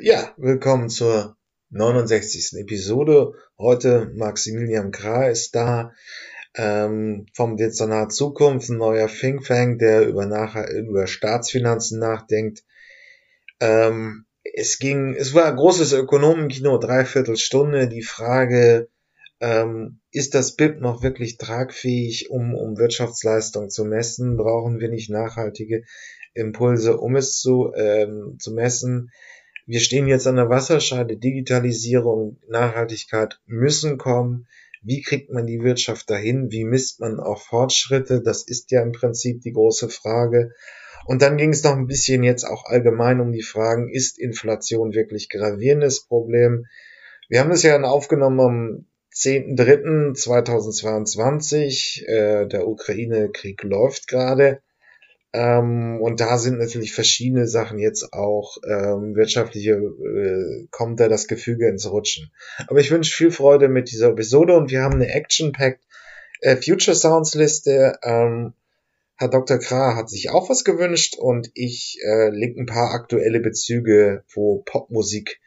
Ja, willkommen zur 69. Episode. Heute Maximilian Krah ist da ähm, vom Dezernat Zukunft, ein neuer Think Tank, der über, nachher, über Staatsfinanzen nachdenkt. Ähm, es ging, es war großes Ökonomenkino, dreiviertel Stunde. Die Frage, ähm, ist das BIP noch wirklich tragfähig, um, um Wirtschaftsleistung zu messen? Brauchen wir nicht nachhaltige Impulse, um es zu, ähm, zu messen? Wir stehen jetzt an der Wasserscheide, Digitalisierung, Nachhaltigkeit müssen kommen. Wie kriegt man die Wirtschaft dahin? Wie misst man auch Fortschritte? Das ist ja im Prinzip die große Frage. Und dann ging es noch ein bisschen jetzt auch allgemein um die Fragen, ist Inflation wirklich gravierendes Problem? Wir haben es ja aufgenommen am 10.3.2022. Äh, der Ukraine-Krieg läuft gerade. Ähm, und da sind natürlich verschiedene Sachen jetzt auch ähm, wirtschaftliche, äh, kommt da das Gefüge ins Rutschen. Aber ich wünsche viel Freude mit dieser Episode und wir haben eine Action-Packed äh, Future Sounds Liste. Ähm, Herr Dr. Krah hat sich auch was gewünscht und ich äh, link ein paar aktuelle Bezüge, wo Popmusik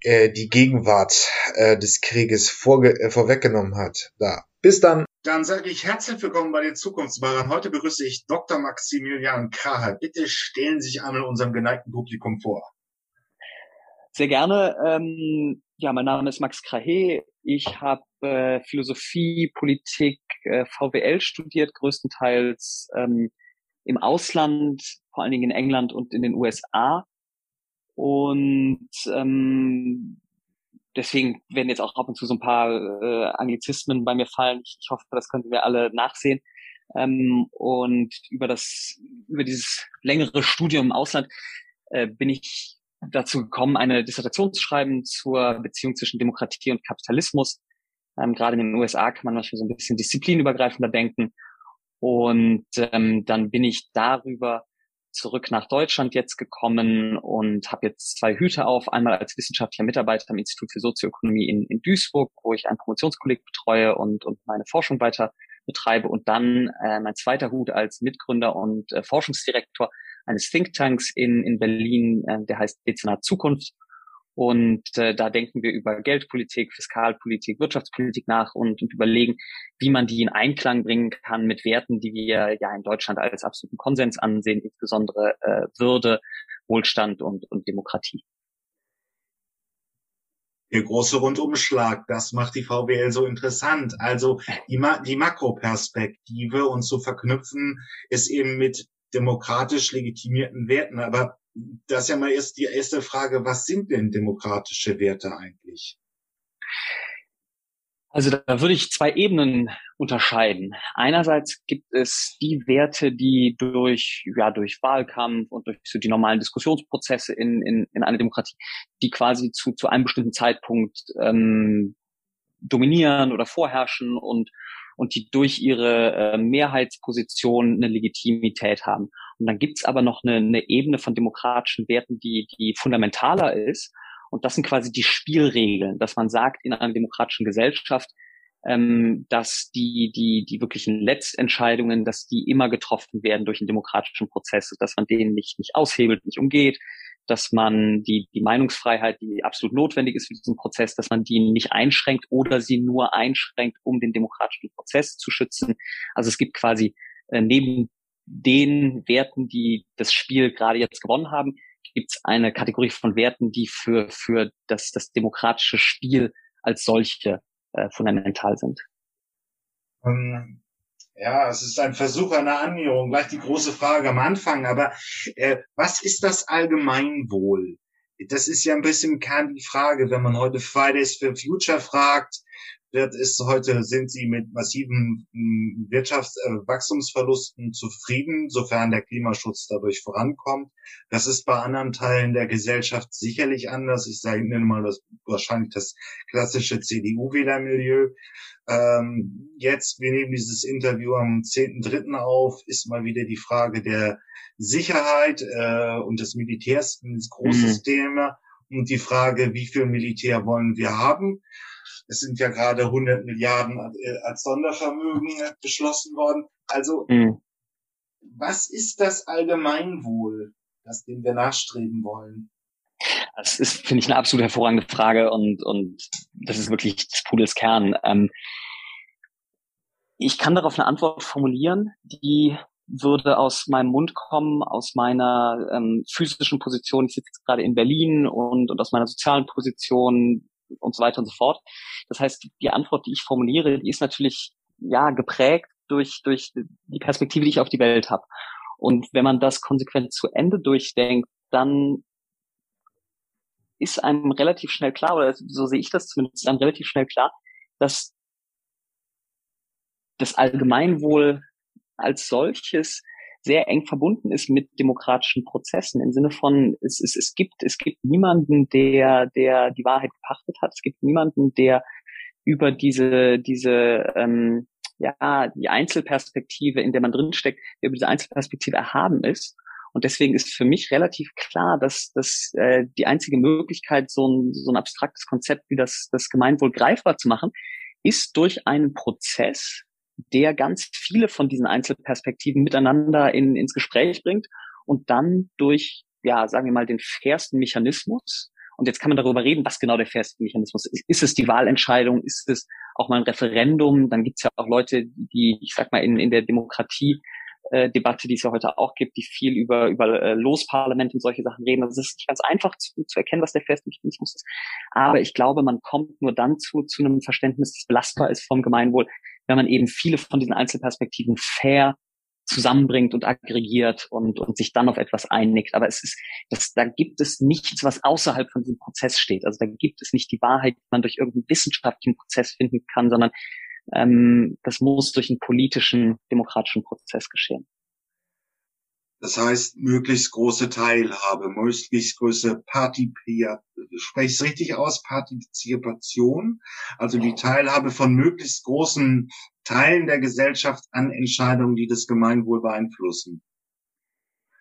äh, die Gegenwart äh, des Krieges vorge äh, vorweggenommen hat. Da. Bis dann. Dann sage ich herzlich willkommen bei den Zukunftsbarern. Heute begrüße ich Dr. Maximilian Kraher. Bitte stellen Sie sich einmal unserem geneigten Publikum vor. Sehr gerne. Ähm, ja, mein Name ist Max Krahe. Ich habe äh, Philosophie, Politik, äh, VWL studiert, größtenteils ähm, im Ausland, vor allen Dingen in England und in den USA. Und ähm, deswegen werden jetzt auch ab und zu so ein paar äh, Anglizismen bei mir fallen. Ich, ich hoffe, das können wir alle nachsehen. Ähm, und über das, über dieses längere Studium im Ausland äh, bin ich dazu gekommen, eine Dissertation zu schreiben zur Beziehung zwischen Demokratie und Kapitalismus. Ähm, gerade in den USA kann man manchmal so ein bisschen disziplinübergreifender denken. Und ähm, dann bin ich darüber zurück nach Deutschland jetzt gekommen und habe jetzt zwei Hüte auf. Einmal als wissenschaftlicher Mitarbeiter am Institut für Sozioökonomie in, in Duisburg, wo ich einen Promotionskolleg betreue und, und meine Forschung weiter betreibe. Und dann äh, mein zweiter Hut als Mitgründer und äh, Forschungsdirektor eines Thinktanks in, in Berlin, äh, der heißt Dezernat Zukunft. Und äh, da denken wir über Geldpolitik, Fiskalpolitik, Wirtschaftspolitik nach und, und überlegen, wie man die in Einklang bringen kann mit Werten, die wir ja in Deutschland als absoluten Konsens ansehen, insbesondere äh, Würde, Wohlstand und, und Demokratie. Der große Rundumschlag, das macht die VWL so interessant. Also die, Ma die Makroperspektive und zu verknüpfen ist eben mit demokratisch legitimierten Werten. Aber das ist ja mal erst die erste Frage, was sind denn demokratische Werte eigentlich? Also da würde ich zwei Ebenen unterscheiden. Einerseits gibt es die Werte, die durch, ja, durch Wahlkampf und durch so die normalen Diskussionsprozesse in, in, in einer Demokratie, die quasi zu, zu einem bestimmten Zeitpunkt ähm, dominieren oder vorherrschen und, und die durch ihre äh, Mehrheitsposition eine Legitimität haben. Und dann gibt's aber noch eine, eine Ebene von demokratischen Werten, die, die fundamentaler ist. Und das sind quasi die Spielregeln, dass man sagt in einer demokratischen Gesellschaft, ähm, dass die, die, die wirklichen Letztentscheidungen, dass die immer getroffen werden durch einen demokratischen Prozess, dass man denen nicht, nicht aushebelt, nicht umgeht, dass man die, die Meinungsfreiheit, die absolut notwendig ist für diesen Prozess, dass man die nicht einschränkt oder sie nur einschränkt, um den demokratischen Prozess zu schützen. Also es gibt quasi äh, neben den Werten, die das Spiel gerade jetzt gewonnen haben, gibt es eine Kategorie von Werten, die für, für das, das demokratische Spiel als solche äh, fundamental sind. Um, ja, es ist ein Versuch einer Annäherung, gleich die große Frage am Anfang, aber äh, was ist das Allgemeinwohl? Das ist ja ein bisschen Kern die Frage, wenn man heute Fridays for Future fragt, wird, ist heute, sind sie mit massiven hm, Wirtschaftswachstumsverlusten äh, zufrieden, sofern der Klimaschutz dadurch vorankommt. Das ist bei anderen Teilen der Gesellschaft sicherlich anders. Ich sage nenne mal das wahrscheinlich das klassische CDU-Wählermilieu. Ähm, jetzt, wir nehmen dieses Interview am 10.3. auf, ist mal wieder die Frage der Sicherheit äh, und des Militärs ein großes mhm. Thema und die Frage, wie viel Militär wollen wir haben. Es sind ja gerade 100 Milliarden äh, als Sondervermögen beschlossen worden. Also, mhm. was ist das Allgemeinwohl, das dem wir nachstreben wollen? Das ist, finde ich, eine absolut hervorragende Frage und, und das ist wirklich des Pudels Kern. Ähm, ich kann darauf eine Antwort formulieren, die würde aus meinem Mund kommen, aus meiner ähm, physischen Position. Ich sitze jetzt gerade in Berlin und, und aus meiner sozialen Position und so weiter und so fort. Das heißt, die Antwort, die ich formuliere, die ist natürlich ja geprägt durch durch die Perspektive, die ich auf die Welt habe. Und wenn man das konsequent zu Ende durchdenkt, dann ist einem relativ schnell klar, oder so sehe ich das zumindest, einem relativ schnell klar, dass das Allgemeinwohl als solches sehr eng verbunden ist mit demokratischen Prozessen im Sinne von es, es, es gibt es gibt niemanden der der die Wahrheit gepachtet hat. Es gibt niemanden der über diese diese ähm, ja die Einzelperspektive in der man drinsteckt der über diese Einzelperspektive erhaben ist. Und deswegen ist für mich relativ klar dass dass äh, die einzige Möglichkeit so ein so ein abstraktes Konzept wie das das Gemeinwohl greifbar zu machen ist durch einen Prozess der ganz viele von diesen Einzelperspektiven miteinander in, ins Gespräch bringt und dann durch, ja, sagen wir mal, den fairsten Mechanismus, und jetzt kann man darüber reden, was genau der fairste Mechanismus ist. Ist es die Wahlentscheidung? Ist es auch mal ein Referendum? Dann gibt es ja auch Leute, die, ich sag mal, in, in der Demokratie äh, Debatte, die es ja heute auch gibt, die viel über, über äh, Losparlament und solche Sachen reden. Also es ist nicht ganz einfach zu, zu erkennen, was der feste Mechanismus ist. Aber ich glaube, man kommt nur dann zu, zu einem Verständnis, das belastbar ist vom Gemeinwohl, wenn man eben viele von diesen Einzelperspektiven fair zusammenbringt und aggregiert und, und sich dann auf etwas einigt. Aber es ist, das, da gibt es nichts, was außerhalb von diesem Prozess steht. Also da gibt es nicht die Wahrheit, die man durch irgendeinen wissenschaftlichen Prozess finden kann, sondern ähm, das muss durch einen politischen, demokratischen Prozess geschehen. Das heißt, möglichst große Teilhabe, möglichst große Partizipation, spreche ich es richtig aus, Partizipation, also die Teilhabe von möglichst großen Teilen der Gesellschaft an Entscheidungen, die das Gemeinwohl beeinflussen.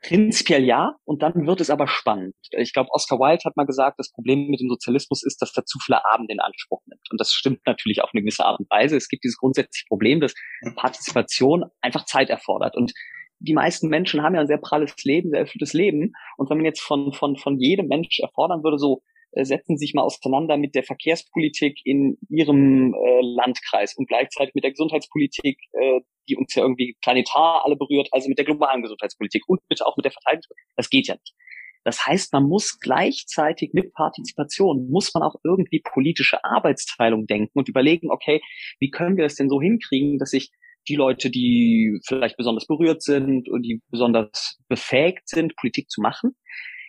Prinzipiell ja, und dann wird es aber spannend. Ich glaube, Oscar Wilde hat mal gesagt, das Problem mit dem Sozialismus ist, dass er zu viele Abende in Anspruch nimmt. Und das stimmt natürlich auf eine gewisse Art und Weise. Es gibt dieses grundsätzliche Problem, dass Partizipation einfach Zeit erfordert. Und die meisten Menschen haben ja ein sehr pralles Leben, sehr erfülltes Leben. Und wenn man jetzt von, von, von jedem Mensch erfordern würde, so äh, setzen sich mal auseinander mit der Verkehrspolitik in Ihrem äh, Landkreis und gleichzeitig mit der Gesundheitspolitik, äh, die uns ja irgendwie planetar alle berührt, also mit der globalen Gesundheitspolitik und bitte auch mit der Verteidigungspolitik. Das geht ja nicht. Das heißt, man muss gleichzeitig mit Partizipation, muss man auch irgendwie politische Arbeitsteilung denken und überlegen, okay, wie können wir das denn so hinkriegen, dass sich die Leute, die vielleicht besonders berührt sind und die besonders befähigt sind, Politik zu machen,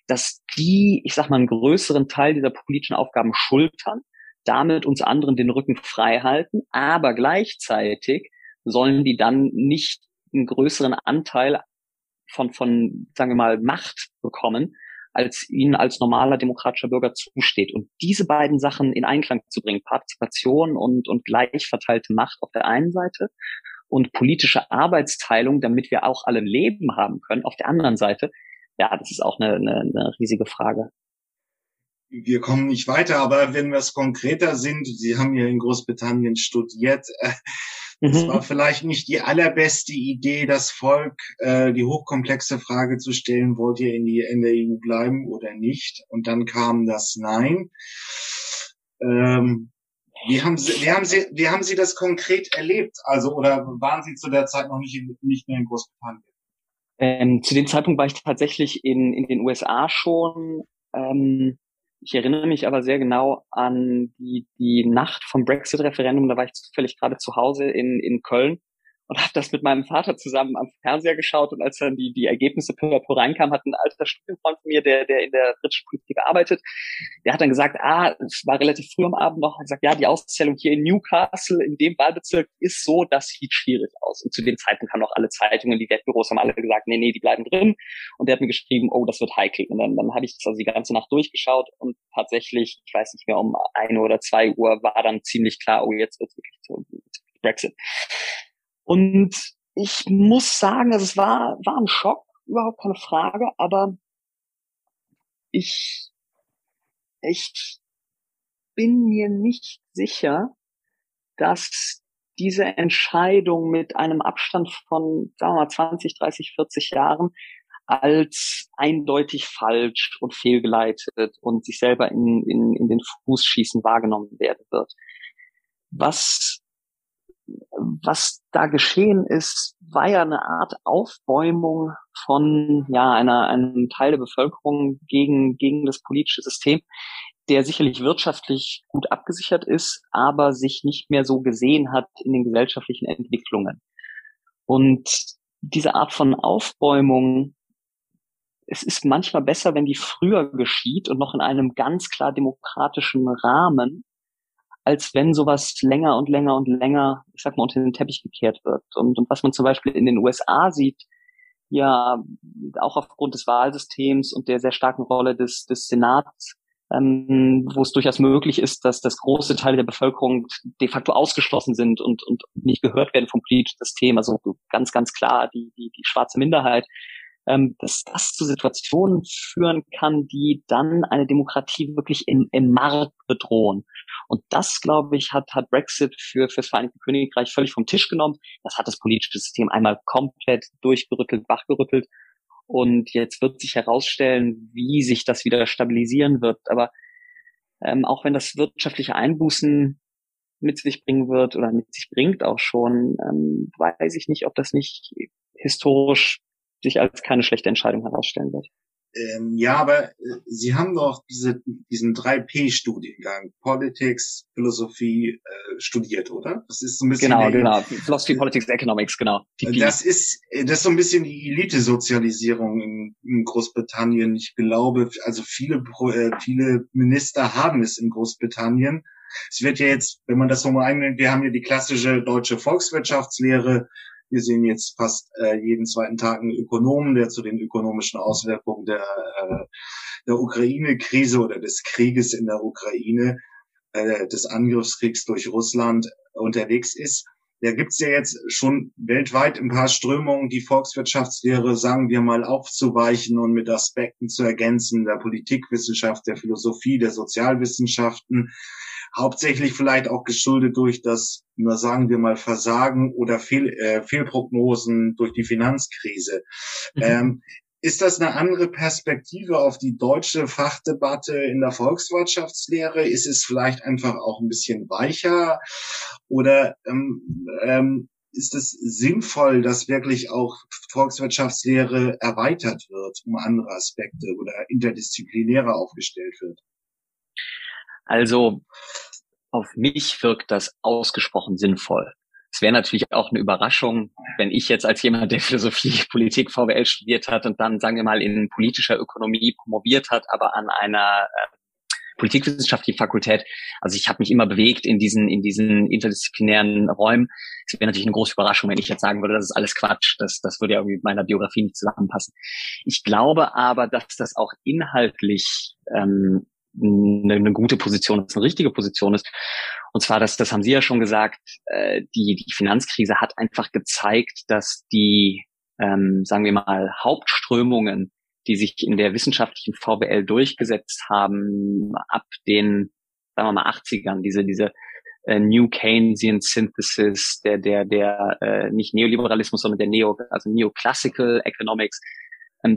dass die, ich sag mal, einen größeren Teil dieser politischen Aufgaben schultern, damit uns anderen den Rücken frei halten, aber gleichzeitig sollen die dann nicht einen größeren Anteil von, von, sagen wir mal, Macht bekommen, als ihnen als normaler demokratischer Bürger zusteht. Und diese beiden Sachen in Einklang zu bringen, Partizipation und, und gleich verteilte Macht auf der einen Seite und politische Arbeitsteilung, damit wir auch alle Leben haben können. Auf der anderen Seite, ja, das ist auch eine, eine, eine riesige Frage. Wir kommen nicht weiter, aber wenn wir es konkreter sind, Sie haben ja in Großbritannien studiert, äh, es mhm. war vielleicht nicht die allerbeste Idee, das Volk äh, die hochkomplexe Frage zu stellen, wollt ihr in, die, in der EU bleiben oder nicht? Und dann kam das Nein. Ähm, wie haben Sie, wie haben Sie, wie haben Sie das konkret erlebt? Also, oder waren Sie zu der Zeit noch nicht, in, nicht mehr in Großbritannien? Ähm, zu dem Zeitpunkt war ich tatsächlich in, in den USA schon. Ähm, ich erinnere mich aber sehr genau an die, die Nacht vom Brexit-Referendum. Da war ich zufällig gerade zu Hause in, in Köln und habe das mit meinem Vater zusammen am Fernseher geschaut und als dann die, die Ergebnisse per peu reinkamen, hat ein alter Studienfreund von mir, der, der in der britischen Politik arbeitet, der hat dann gesagt, ah, es war relativ früh am Abend noch, hat gesagt, ja, die Auszählung hier in Newcastle, in dem Wahlbezirk ist so, das sieht schwierig aus. Und zu dem Zeitpunkt haben auch alle Zeitungen, die Wettbüros haben alle gesagt, nee, nee, die bleiben drin. Und der hat mir geschrieben, oh, das wird heikel. Und dann, dann habe ich das also die ganze Nacht durchgeschaut und tatsächlich, ich weiß nicht mehr, um eine oder zwei Uhr war dann ziemlich klar, oh, jetzt wird wirklich so Brexit. Und ich muss sagen, also es war, war ein Schock, überhaupt keine Frage, aber ich, ich bin mir nicht sicher, dass diese Entscheidung mit einem Abstand von, sagen wir mal, 20, 30, 40 Jahren als eindeutig falsch und fehlgeleitet und sich selber in, in, in den Fuß schießen wahrgenommen werden wird. Was, was da geschehen ist, war ja eine Art Aufbäumung von ja einer einem Teil der Bevölkerung gegen gegen das politische System, der sicherlich wirtschaftlich gut abgesichert ist, aber sich nicht mehr so gesehen hat in den gesellschaftlichen Entwicklungen. Und diese Art von Aufbäumung, es ist manchmal besser, wenn die früher geschieht und noch in einem ganz klar demokratischen Rahmen, als wenn sowas länger und länger und länger, ich sag mal, unter den Teppich gekehrt wird. Und, und was man zum Beispiel in den USA sieht, ja, auch aufgrund des Wahlsystems und der sehr starken Rolle des, des Senats, ähm, wo es durchaus möglich ist, dass das große Teile der Bevölkerung de facto ausgeschlossen sind und, und nicht gehört werden vom politischen System. Also ganz, ganz klar die, die, die schwarze Minderheit. Ähm, dass das zu Situationen führen kann, die dann eine Demokratie wirklich im, im Markt bedrohen. Und das, glaube ich, hat, hat Brexit für, für das Vereinigte Königreich völlig vom Tisch genommen. Das hat das politische System einmal komplett durchgerüttelt, wachgerüttelt. Und jetzt wird sich herausstellen, wie sich das wieder stabilisieren wird. Aber ähm, auch wenn das wirtschaftliche Einbußen mit sich bringen wird oder mit sich bringt auch schon, ähm, weiß ich nicht, ob das nicht historisch sich als keine schlechte Entscheidung herausstellen wird. Ähm, ja, aber äh, Sie haben doch diese, diesen 3P-Studiengang, Politics, Philosophie, äh, studiert, oder? Das ist so ein bisschen. Genau, genau. Philosophy, Politics, Economics, genau. PP. Das ist, das ist so ein bisschen die Elite-Sozialisierung in, in, Großbritannien. Ich glaube, also viele, äh, viele Minister haben es in Großbritannien. Es wird ja jetzt, wenn man das so mal einnimmt, wir haben ja die klassische deutsche Volkswirtschaftslehre, wir sehen jetzt fast äh, jeden zweiten Tag einen Ökonomen, der zu den ökonomischen Auswirkungen der, äh, der Ukraine-Krise oder des Krieges in der Ukraine, äh, des Angriffskriegs durch Russland unterwegs ist. Da gibt's ja jetzt schon weltweit ein paar Strömungen, die Volkswirtschaftslehre, sagen wir mal, aufzuweichen und mit Aspekten zu ergänzen, der Politikwissenschaft, der Philosophie, der Sozialwissenschaften hauptsächlich vielleicht auch geschuldet durch das, nur sagen wir mal, Versagen oder Fehl, äh, Fehlprognosen durch die Finanzkrise. Mhm. Ähm, ist das eine andere Perspektive auf die deutsche Fachdebatte in der Volkswirtschaftslehre? Ist es vielleicht einfach auch ein bisschen weicher? Oder ähm, ähm, ist es sinnvoll, dass wirklich auch Volkswirtschaftslehre erweitert wird um andere Aspekte oder interdisziplinärer aufgestellt wird? Also auf mich wirkt das ausgesprochen sinnvoll. Es wäre natürlich auch eine Überraschung, wenn ich jetzt als jemand, der Philosophie, Politik, VWL studiert hat und dann, sagen wir mal, in politischer Ökonomie promoviert hat, aber an einer äh, politikwissenschaftlichen Fakultät. Also ich habe mich immer bewegt in diesen, in diesen interdisziplinären Räumen. Es wäre natürlich eine große Überraschung, wenn ich jetzt sagen würde, das ist alles Quatsch. Das, das würde ja irgendwie mit meiner Biografie nicht zusammenpassen. Ich glaube aber, dass das auch inhaltlich ähm, eine, eine gute Position ist, eine richtige Position ist. Und zwar, das, das haben Sie ja schon gesagt, äh, die, die Finanzkrise hat einfach gezeigt, dass die, ähm, sagen wir mal, Hauptströmungen, die sich in der wissenschaftlichen VWL durchgesetzt haben, ab den, sagen wir mal, 80ern, diese, diese äh, New Keynesian Synthesis, der, der, der, äh, nicht Neoliberalismus, sondern der Neo, also Neoclassical Economics,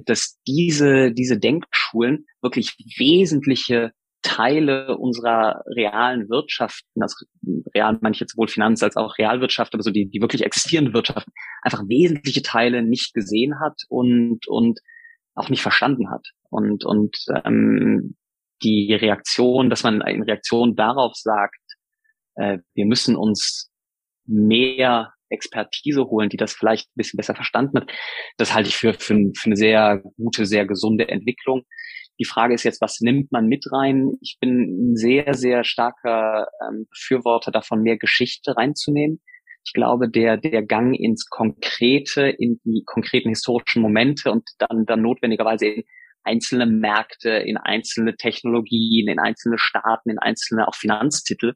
dass diese, diese Denkschulen wirklich wesentliche Teile unserer realen Wirtschaften, also real meine ich jetzt sowohl Finanz- als auch Realwirtschaft, aber so die, die wirklich existierende Wirtschaft, einfach wesentliche Teile nicht gesehen hat und, und auch nicht verstanden hat. Und, und ähm, die Reaktion, dass man in Reaktion darauf sagt, äh, wir müssen uns mehr Expertise holen, die das vielleicht ein bisschen besser verstanden hat. Das halte ich für, für, für eine sehr gute, sehr gesunde Entwicklung. Die Frage ist jetzt, was nimmt man mit rein? Ich bin ein sehr, sehr starker ähm, Befürworter davon, mehr Geschichte reinzunehmen. Ich glaube, der, der Gang ins Konkrete, in die konkreten historischen Momente und dann, dann notwendigerweise in einzelne Märkte, in einzelne Technologien, in einzelne Staaten, in einzelne auch Finanztitel,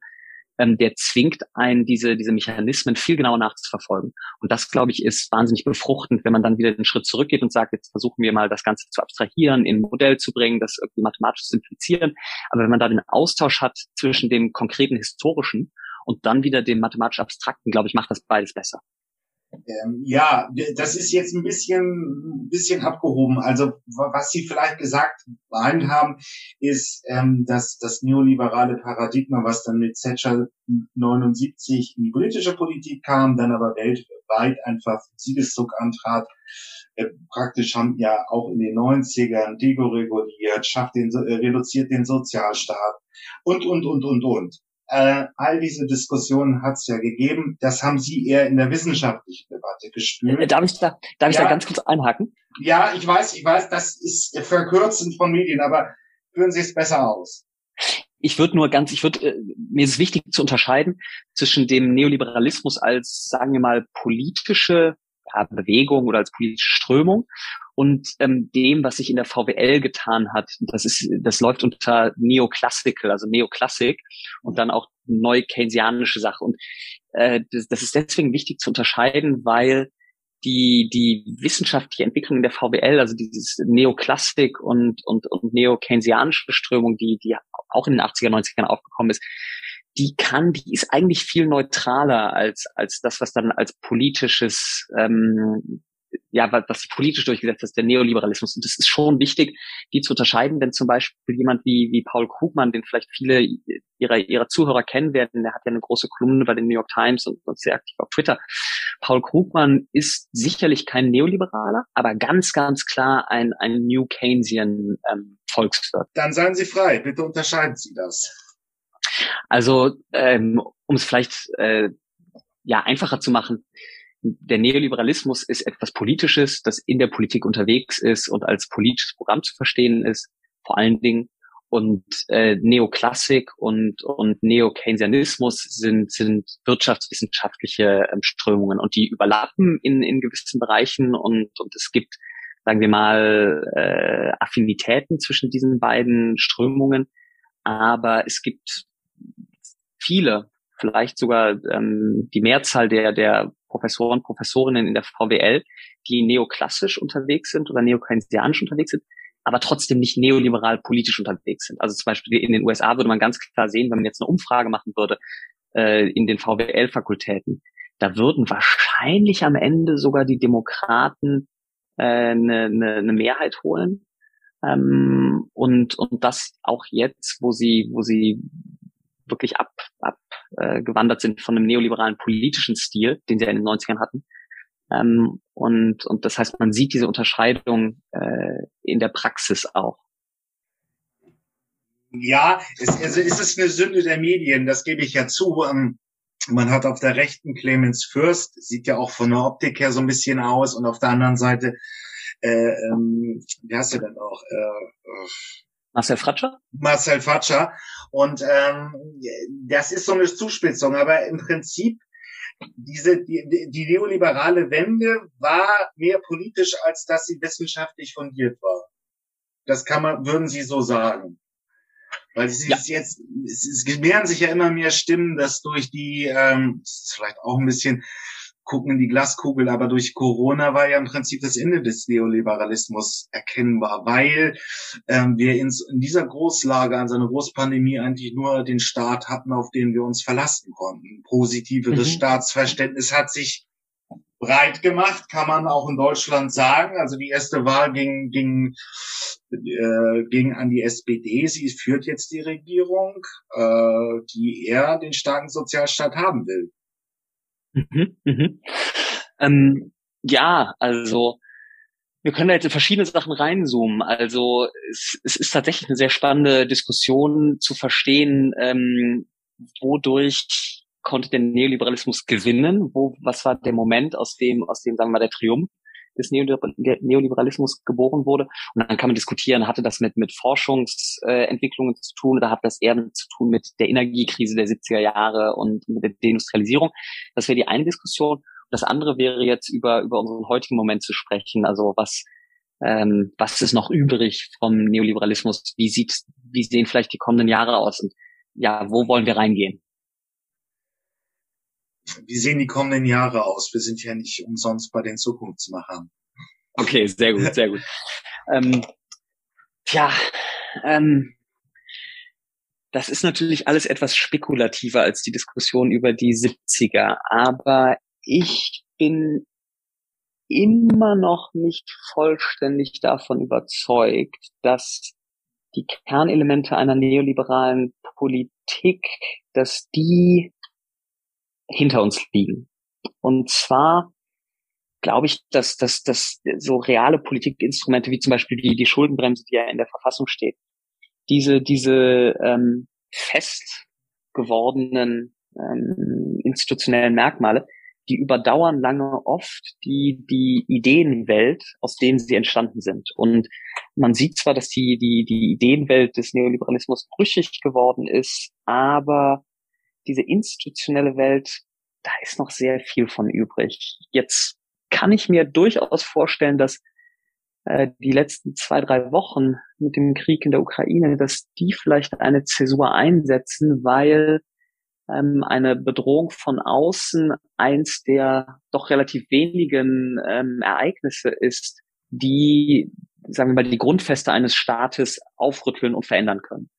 ähm, der zwingt einen, diese, diese Mechanismen viel genauer nachzuverfolgen. Und das, glaube ich, ist wahnsinnig befruchtend, wenn man dann wieder den Schritt zurückgeht und sagt, jetzt versuchen wir mal das Ganze zu abstrahieren, in ein Modell zu bringen, das irgendwie mathematisch zu simplizieren. Aber wenn man da den Austausch hat zwischen dem konkreten historischen und dann wieder dem mathematisch abstrakten, glaube ich, macht das beides besser. Ähm, ja, das ist jetzt ein bisschen, ein bisschen abgehoben. Also was Sie vielleicht gesagt haben, ist, ähm, dass das neoliberale Paradigma, was dann mit Thatcher 79 in die britische Politik kam, dann aber weltweit einfach Siegeszug antrat, äh, praktisch haben ja auch in den 90ern dereguliert, schafft den, äh, reduziert den Sozialstaat und, und, und, und, und. Äh, all diese Diskussionen hat es ja gegeben. Das haben Sie eher in der wissenschaftlichen Debatte gespürt. Äh, darf ich da, darf ich ja. da ganz kurz einhaken? Ja, ich weiß, ich weiß, das ist verkürzend von Medien, aber führen Sie es besser aus. Ich würde nur ganz, ich würde, äh, mir ist wichtig zu unterscheiden zwischen dem Neoliberalismus als, sagen wir mal, politische ja, Bewegung oder als politische Strömung und ähm, dem, was sich in der VWL getan hat. Das ist, das läuft unter Neoclassical, also Neoklassik und dann auch neu keynesianische Sache. Und äh, das, das ist deswegen wichtig zu unterscheiden, weil die, die wissenschaftliche Entwicklung in der VWL, also dieses Neoklassik und, und, und neo-keynesianische Strömung, die, die auch in den 80er, 90ern aufgekommen ist, die kann, die ist eigentlich viel neutraler als, als das, was dann als politisches ähm, ja, was, sich politisch durchgesetzt ist, der Neoliberalismus. Und das ist schon wichtig, die zu unterscheiden, denn zum Beispiel jemand wie, wie Paul Krugmann, den vielleicht viele ihrer, ihrer Zuhörer kennen werden, der hat ja eine große Kolumne bei den New York Times und, und sehr aktiv auf Twitter. Paul Krugmann ist sicherlich kein Neoliberaler, aber ganz, ganz klar ein, ein New Keynesian ähm, Volkswirt. Dann seien Sie frei, bitte unterscheiden Sie das. Also, ähm, um es vielleicht äh, ja einfacher zu machen, der Neoliberalismus ist etwas Politisches, das in der Politik unterwegs ist und als politisches Programm zu verstehen ist, vor allen Dingen. Und äh, Neoklassik und, und Neo-Keynesianismus sind, sind wirtschaftswissenschaftliche ähm, Strömungen und die überlappen in, in gewissen Bereichen und, und es gibt, sagen wir mal, äh, Affinitäten zwischen diesen beiden Strömungen. Aber es gibt viele, vielleicht sogar ähm, die Mehrzahl der, der Professoren, Professorinnen in der VWL, die neoklassisch unterwegs sind oder neokeynesianisch unterwegs sind, aber trotzdem nicht neoliberal politisch unterwegs sind. Also zum Beispiel in den USA würde man ganz klar sehen, wenn man jetzt eine Umfrage machen würde äh, in den VWL-Fakultäten, da würden wahrscheinlich am Ende sogar die Demokraten äh, eine, eine, eine Mehrheit holen. Ähm, und, und das auch jetzt, wo sie, wo sie wirklich ab, ab äh, sind von einem neoliberalen politischen Stil, den sie ja in den 90ern hatten. Ähm, und, und das heißt, man sieht diese Unterscheidung äh, in der Praxis auch. Ja, es, also ist es eine Sünde der Medien, das gebe ich ja zu. Ähm, man hat auf der rechten Clemens Fürst, sieht ja auch von der Optik her so ein bisschen aus, und auf der anderen Seite, äh, ähm, wie heißt er denn auch? Äh, Marcel Fratscher? Marcel Fratscher. Und ähm, das ist so eine Zuspitzung, aber im Prinzip diese die, die neoliberale Wende war mehr politisch, als dass sie wissenschaftlich fundiert war. Das kann man, würden Sie so sagen. Weil es ja. ist jetzt, es, es mehren sich ja immer mehr Stimmen, dass durch die, ähm, das ist vielleicht auch ein bisschen gucken in die Glaskugel, aber durch Corona war ja im Prinzip das Ende des Neoliberalismus erkennbar, weil ähm, wir in, in dieser Großlage, an so einer Großpandemie eigentlich nur den Staat hatten, auf den wir uns verlassen konnten. Positiveres mhm. Staatsverständnis hat sich breit gemacht, kann man auch in Deutschland sagen. Also die erste Wahl ging, ging, äh, ging an die SPD. Sie führt jetzt die Regierung, äh, die eher den starken Sozialstaat haben will. Mhm, mhm. Ähm, ja, also wir können da jetzt in verschiedene Sachen reinzoomen. Also es, es ist tatsächlich eine sehr spannende Diskussion zu verstehen, ähm, wodurch konnte der Neoliberalismus gewinnen? Wo, was war der Moment, aus dem, aus dem, sagen wir mal, der Triumph des Neoliberalismus geboren wurde. Und dann kann man diskutieren, hatte das mit, mit Forschungsentwicklungen zu tun oder hat das eher zu tun mit der Energiekrise der 70er Jahre und mit der Deindustrialisierung? Das wäre die eine Diskussion. Das andere wäre jetzt über, über unseren heutigen Moment zu sprechen. Also was, ähm, was ist noch übrig vom Neoliberalismus? Wie sieht, wie sehen vielleicht die kommenden Jahre aus? Und ja, wo wollen wir reingehen? Wie sehen die kommenden Jahre aus? Wir sind ja nicht umsonst bei den Zukunftsmachern. Okay, sehr gut, sehr gut. ähm, tja, ähm, das ist natürlich alles etwas spekulativer als die Diskussion über die 70er, aber ich bin immer noch nicht vollständig davon überzeugt, dass die Kernelemente einer neoliberalen Politik, dass die hinter uns liegen. Und zwar glaube ich, dass, dass, dass so reale Politikinstrumente wie zum Beispiel die, die Schuldenbremse, die ja in der Verfassung steht, diese, diese ähm, fest gewordenen ähm, institutionellen Merkmale, die überdauern lange oft die, die Ideenwelt, aus denen sie entstanden sind. Und man sieht zwar, dass die, die, die Ideenwelt des Neoliberalismus brüchig geworden ist, aber diese institutionelle Welt, da ist noch sehr viel von übrig. Jetzt kann ich mir durchaus vorstellen, dass äh, die letzten zwei, drei Wochen mit dem Krieg in der Ukraine, dass die vielleicht eine Zäsur einsetzen, weil ähm, eine Bedrohung von außen eins der doch relativ wenigen ähm, Ereignisse ist, die, sagen wir mal, die Grundfeste eines Staates aufrütteln und verändern können.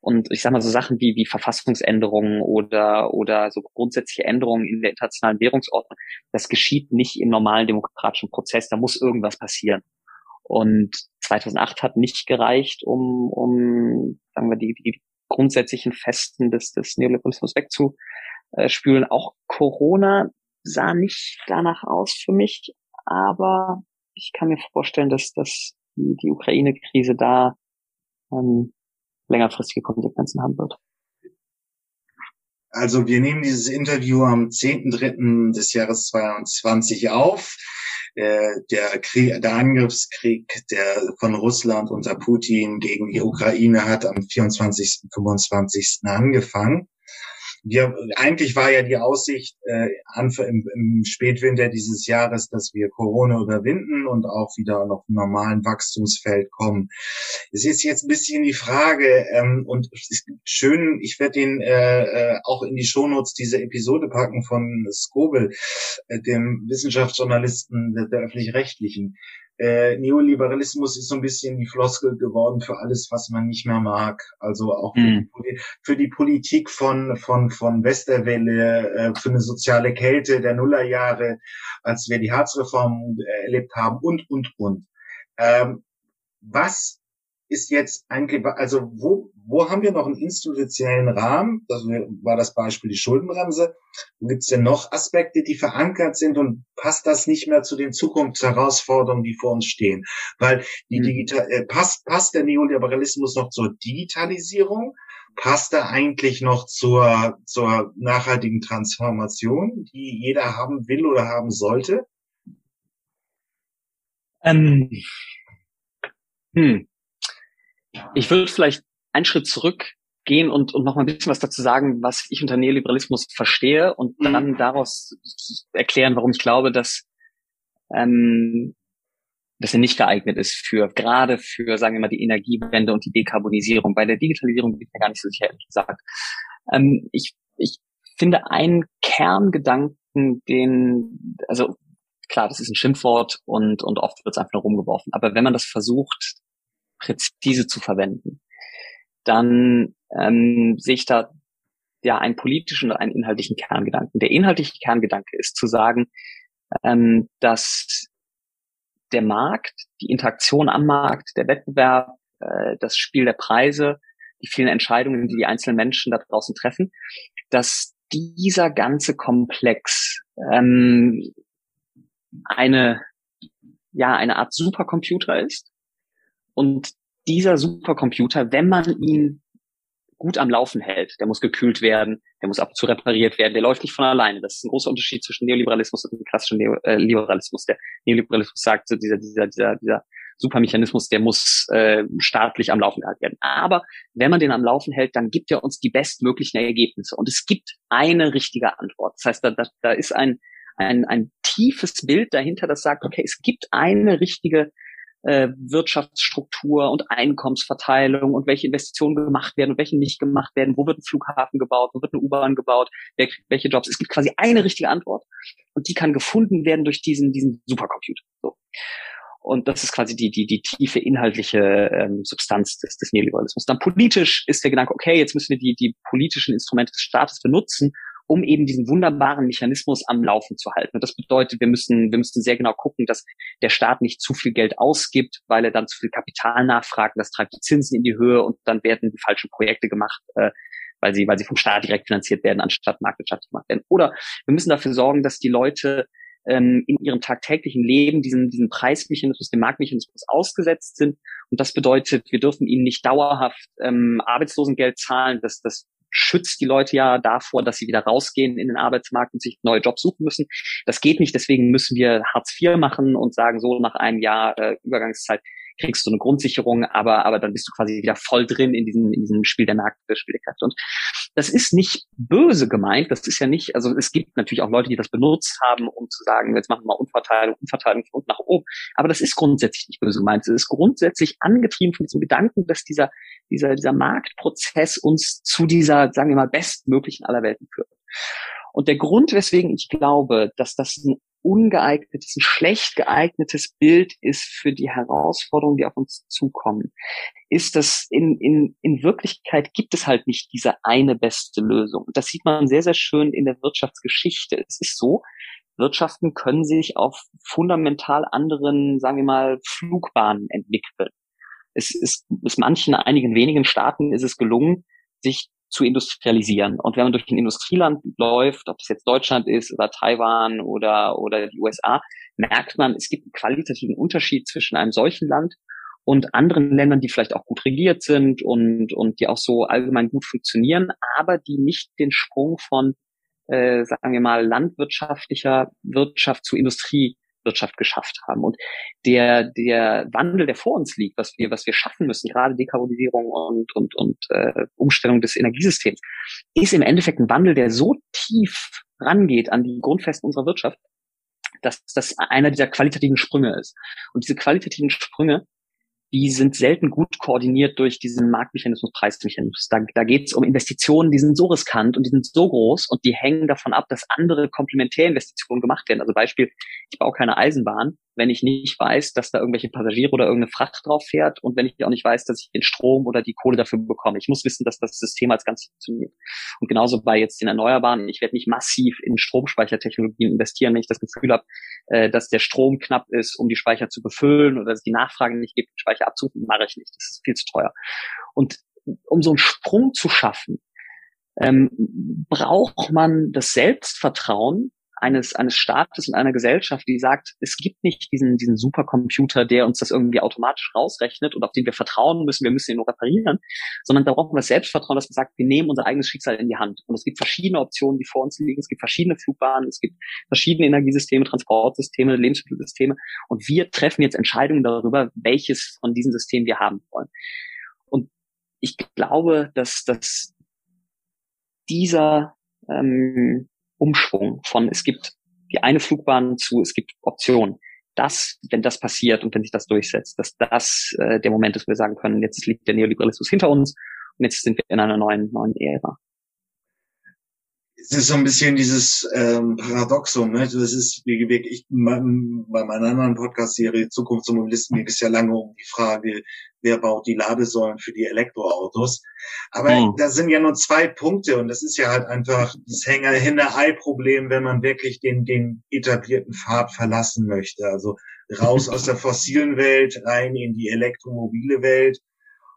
Und ich sage mal so Sachen wie, wie Verfassungsänderungen oder, oder so grundsätzliche Änderungen in der internationalen Währungsordnung, das geschieht nicht im normalen demokratischen Prozess, da muss irgendwas passieren. Und 2008 hat nicht gereicht, um, um sagen wir, die, die grundsätzlichen Festen des, des Neoliberalismus wegzuspülen. Auch Corona sah nicht danach aus für mich, aber ich kann mir vorstellen, dass, dass die, Ukraine-Krise da ähm, längerfristige Konsequenzen haben wird. Also wir nehmen dieses Interview am 10.3. des Jahres 22 auf. Äh, der, Krieg, der Angriffskrieg der von Russland unter Putin gegen die Ukraine hat am 24. 25. angefangen wir, eigentlich war ja die Aussicht äh, im, im Spätwinter dieses Jahres, dass wir Corona überwinden und auch wieder auf ein normalen Wachstumsfeld kommen. Es ist jetzt ein bisschen die Frage ähm, und schön, ich werde den äh, äh, auch in die Shownotes dieser Episode packen von Skobel, äh, dem Wissenschaftsjournalisten der, der öffentlich-rechtlichen äh, Neoliberalismus ist so ein bisschen die Floskel geworden für alles, was man nicht mehr mag. Also auch mhm. für, die, für, die, Politik von, von, von Westerwelle, äh, für eine soziale Kälte der Nullerjahre, als wir die Harzreform äh, erlebt haben und, und, und. Ähm, was ist jetzt eigentlich, also wo, wo haben wir noch einen institutionellen Rahmen? Das war das Beispiel die Schuldenbremse. Wo gibt's denn noch Aspekte, die verankert sind und passt das nicht mehr zu den Zukunftsherausforderungen, die vor uns stehen? Weil die mhm. Digital, äh, passt, passt der Neoliberalismus noch zur Digitalisierung? Passt er eigentlich noch zur, zur nachhaltigen Transformation, die jeder haben will oder haben sollte? Ähm, hm. Ich würde vielleicht einen Schritt zurückgehen und, und noch mal ein bisschen was dazu sagen, was ich unter Neoliberalismus verstehe und mhm. dann daraus erklären, warum ich glaube, dass, ähm, dass er nicht geeignet ist für, gerade für, sagen wir mal, die Energiewende und die Dekarbonisierung. Bei der Digitalisierung bin ich mir gar nicht so sicher, ehrlich gesagt. Ähm, ich, ich finde einen Kerngedanken, den, also klar, das ist ein Schimpfwort und, und oft wird es einfach nur rumgeworfen. Aber wenn man das versucht, präzise zu verwenden, dann ähm, sehe ich da ja einen politischen und einen inhaltlichen Kerngedanken. Der inhaltliche Kerngedanke ist zu sagen, ähm, dass der Markt, die Interaktion am Markt, der Wettbewerb, äh, das Spiel der Preise, die vielen Entscheidungen, die die einzelnen Menschen da draußen treffen, dass dieser ganze Komplex ähm, eine ja eine Art Supercomputer ist, und dieser Supercomputer, wenn man ihn gut am Laufen hält, der muss gekühlt werden, der muss ab und zu repariert werden, der läuft nicht von alleine. Das ist ein großer Unterschied zwischen Neoliberalismus und dem klassischen Neoliberalismus. Der Neoliberalismus sagt, so dieser, dieser, dieser, dieser Supermechanismus, der muss äh, staatlich am Laufen gehalten werden. Aber wenn man den am Laufen hält, dann gibt er uns die bestmöglichen Ergebnisse. Und es gibt eine richtige Antwort. Das heißt, da, da, da ist ein, ein, ein tiefes Bild dahinter, das sagt, okay, es gibt eine richtige äh, Wirtschaftsstruktur und Einkommensverteilung und welche Investitionen gemacht werden und welche nicht gemacht werden, wo wird ein Flughafen gebaut, wo wird eine U-Bahn gebaut, wer kriegt welche Jobs. Es gibt quasi eine richtige Antwort und die kann gefunden werden durch diesen, diesen Supercomputer. So. Und das ist quasi die, die, die tiefe inhaltliche ähm, Substanz des, des Neoliberalismus. Dann politisch ist der Gedanke, okay, jetzt müssen wir die, die politischen Instrumente des Staates benutzen, um eben diesen wunderbaren Mechanismus am Laufen zu halten. Und das bedeutet, wir müssen, wir müssen sehr genau gucken, dass der Staat nicht zu viel Geld ausgibt, weil er dann zu viel Kapital nachfragt. Das treibt die Zinsen in die Höhe und dann werden die falschen Projekte gemacht, äh, weil sie, weil sie vom Staat direkt finanziert werden, anstatt marktwirtschaftlich gemacht werden. Oder wir müssen dafür sorgen, dass die Leute ähm, in ihrem tagtäglichen Leben diesen, diesen Preismechanismus, dem Marktmechanismus ausgesetzt sind. Und das bedeutet, wir dürfen ihnen nicht dauerhaft ähm, Arbeitslosengeld zahlen. Das, das schützt die Leute ja davor, dass sie wieder rausgehen in den Arbeitsmarkt und sich neue Jobs suchen müssen. Das geht nicht, deswegen müssen wir Hartz IV machen und sagen, so nach einem Jahr äh, Übergangszeit kriegst du eine Grundsicherung, aber, aber dann bist du quasi wieder voll drin in diesem, in diesem Spiel der Märkte, Spiel der Kräfte. Und das ist nicht böse gemeint, das ist ja nicht, also es gibt natürlich auch Leute, die das benutzt haben, um zu sagen, jetzt machen wir mal Umverteilung, Umverteilung von unten nach oben. Aber das ist grundsätzlich nicht böse gemeint. Es ist grundsätzlich angetrieben von diesem Gedanken, dass dieser, dieser, dieser Marktprozess uns zu dieser, sagen wir mal, bestmöglichen aller Welten führt. Und der Grund, weswegen ich glaube, dass das ein ungeeignetes, ein schlecht geeignetes Bild ist für die Herausforderungen, die auf uns zukommen, ist, dass in, in, in Wirklichkeit gibt es halt nicht diese eine beste Lösung. Das sieht man sehr, sehr schön in der Wirtschaftsgeschichte. Es ist so, Wirtschaften können sich auf fundamental anderen, sagen wir mal, Flugbahnen entwickeln. Es ist, es manchen, einigen wenigen Staaten ist es gelungen, sich zu industrialisieren. Und wenn man durch ein Industrieland läuft, ob das jetzt Deutschland ist oder Taiwan oder, oder die USA, merkt man, es gibt einen qualitativen Unterschied zwischen einem solchen Land und anderen Ländern, die vielleicht auch gut regiert sind und, und die auch so allgemein gut funktionieren, aber die nicht den Sprung von, äh, sagen wir mal, landwirtschaftlicher Wirtschaft zu Industrie Wirtschaft geschafft haben. Und der, der Wandel, der vor uns liegt, was wir, was wir schaffen müssen, gerade Dekarbonisierung und, und, und äh, Umstellung des Energiesystems, ist im Endeffekt ein Wandel, der so tief rangeht an die Grundfesten unserer Wirtschaft, dass das einer dieser qualitativen Sprünge ist. Und diese qualitativen Sprünge, die sind selten gut koordiniert durch diesen Marktmechanismus, Preismechanismus. Da, da geht es um Investitionen, die sind so riskant und die sind so groß und die hängen davon ab, dass andere Komplementärinvestitionen gemacht werden. Also Beispiel, ich baue keine Eisenbahn, wenn ich nicht weiß, dass da irgendwelche Passagiere oder irgendeine Fracht drauf fährt und wenn ich auch nicht weiß, dass ich den Strom oder die Kohle dafür bekomme. Ich muss wissen, dass das System als Ganzes funktioniert. Und genauso bei jetzt den Erneuerbaren. Ich werde nicht massiv in Stromspeichertechnologien investieren, wenn ich das Gefühl habe, äh, dass der Strom knapp ist, um die Speicher zu befüllen oder dass es die Nachfrage nicht gibt, den Speicher abzurufen, mache ich nicht. Das ist viel zu teuer. Und um so einen Sprung zu schaffen, ähm, braucht man das Selbstvertrauen, eines, eines Staates und einer Gesellschaft, die sagt, es gibt nicht diesen, diesen Supercomputer, der uns das irgendwie automatisch rausrechnet und auf den wir vertrauen müssen, wir müssen ihn nur reparieren, sondern da brauchen wir Selbstvertrauen, dass man sagt, wir nehmen unser eigenes Schicksal in die Hand. Und es gibt verschiedene Optionen, die vor uns liegen. Es gibt verschiedene Flugbahnen, es gibt verschiedene Energiesysteme, Transportsysteme, Lebensmittelsysteme. Und wir treffen jetzt Entscheidungen darüber, welches von diesen Systemen wir haben wollen. Und ich glaube, dass, dass dieser ähm, Umschwung von es gibt die eine Flugbahn zu es gibt Optionen. Das, wenn das passiert und wenn sich das durchsetzt, dass das äh, der Moment ist, wo wir sagen können, jetzt liegt der Neoliberalismus hinter uns und jetzt sind wir in einer neuen, neuen Ära es ist so ein bisschen dieses ähm, Paradoxum, ne? Das ist, wie ich bei meiner anderen Podcast-Serie Zukunft zum Mobilisten ging es ja lange um die Frage, wer baut die Ladesäulen für die Elektroautos. Aber mhm. da sind ja nur zwei Punkte und das ist ja halt einfach das Hänger-Hinne-Ei-Problem, wenn man wirklich den, den etablierten Pfad verlassen möchte. Also raus aus der fossilen Welt, rein in die elektromobile Welt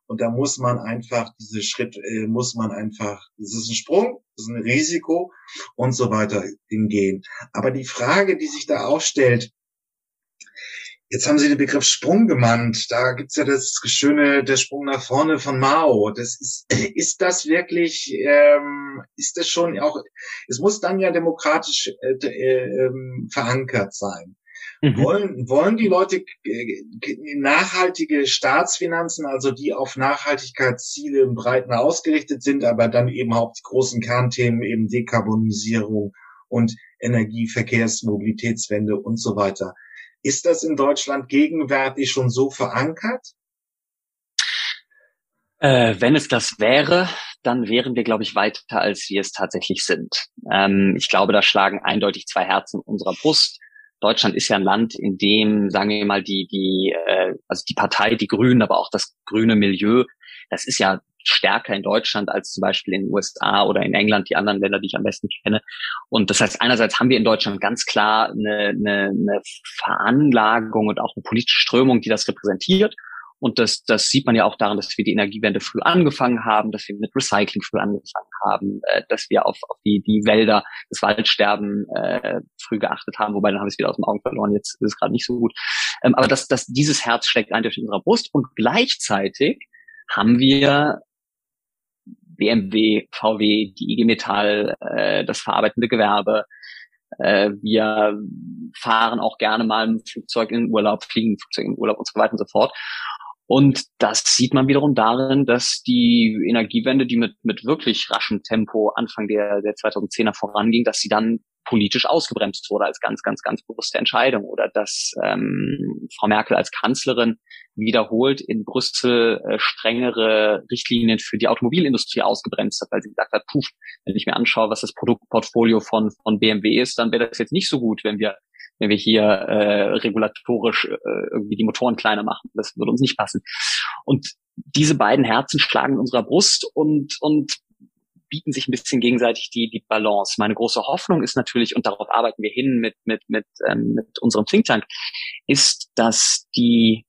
und da muss man einfach, diese Schritt äh, muss man einfach, das ist ein Sprung, das ist ein Risiko und so weiter hingehen. Aber die Frage, die sich da aufstellt, Jetzt haben Sie den Begriff Sprung gemeint. Da gibt's ja das schöne, der Sprung nach vorne von Mao. Das ist, ist das wirklich, ähm, ist das schon auch, es muss dann ja demokratisch äh, äh, ähm, verankert sein. Mhm. Wollen, wollen die Leute äh, nachhaltige Staatsfinanzen, also die auf Nachhaltigkeitsziele im Breiten ausgerichtet sind, aber dann eben auch die großen Kernthemen eben Dekarbonisierung und Energie, Verkehrs, Mobilitätswende und so weiter. Ist das in Deutschland gegenwärtig schon so verankert? Äh, wenn es das wäre, dann wären wir, glaube ich, weiter, als wir es tatsächlich sind. Ähm, ich glaube, da schlagen eindeutig zwei Herzen in unserer Brust. Deutschland ist ja ein Land, in dem, sagen wir mal, die, die, äh, also die Partei, die Grünen, aber auch das grüne Milieu, das ist ja stärker in Deutschland als zum Beispiel in den USA oder in England, die anderen Länder, die ich am besten kenne. Und das heißt, einerseits haben wir in Deutschland ganz klar eine, eine, eine Veranlagung und auch eine politische Strömung, die das repräsentiert. Und das, das sieht man ja auch daran, dass wir die Energiewende früh angefangen haben, dass wir mit Recycling früh angefangen haben, äh, dass wir auf, auf die, die Wälder, das Waldsterben äh, früh geachtet haben, wobei dann habe ich es wieder aus dem Augen verloren, jetzt ist es gerade nicht so gut. Ähm, aber dass, dass dieses Herz schlägt eindeutig in unserer Brust und gleichzeitig haben wir BMW, VW, die IG Metall, äh, das verarbeitende Gewerbe, äh, wir fahren auch gerne mal im Flugzeug in Urlaub, fliegen im Flugzeug in Urlaub und so weiter und so fort. Und das sieht man wiederum darin, dass die Energiewende, die mit, mit wirklich raschem Tempo Anfang der, der 2010er voranging, dass sie dann politisch ausgebremst wurde als ganz, ganz, ganz bewusste Entscheidung. Oder dass ähm, Frau Merkel als Kanzlerin wiederholt in Brüssel äh, strengere Richtlinien für die Automobilindustrie ausgebremst hat, weil sie gesagt hat, puh, wenn ich mir anschaue, was das Produktportfolio von, von BMW ist, dann wäre das jetzt nicht so gut, wenn wir wenn wir hier äh, regulatorisch äh, irgendwie die Motoren kleiner machen. Das würde uns nicht passen. Und diese beiden Herzen schlagen in unserer Brust und, und bieten sich ein bisschen gegenseitig die, die Balance. Meine große Hoffnung ist natürlich, und darauf arbeiten wir hin mit, mit, mit, ähm, mit unserem Think Tank, ist, dass die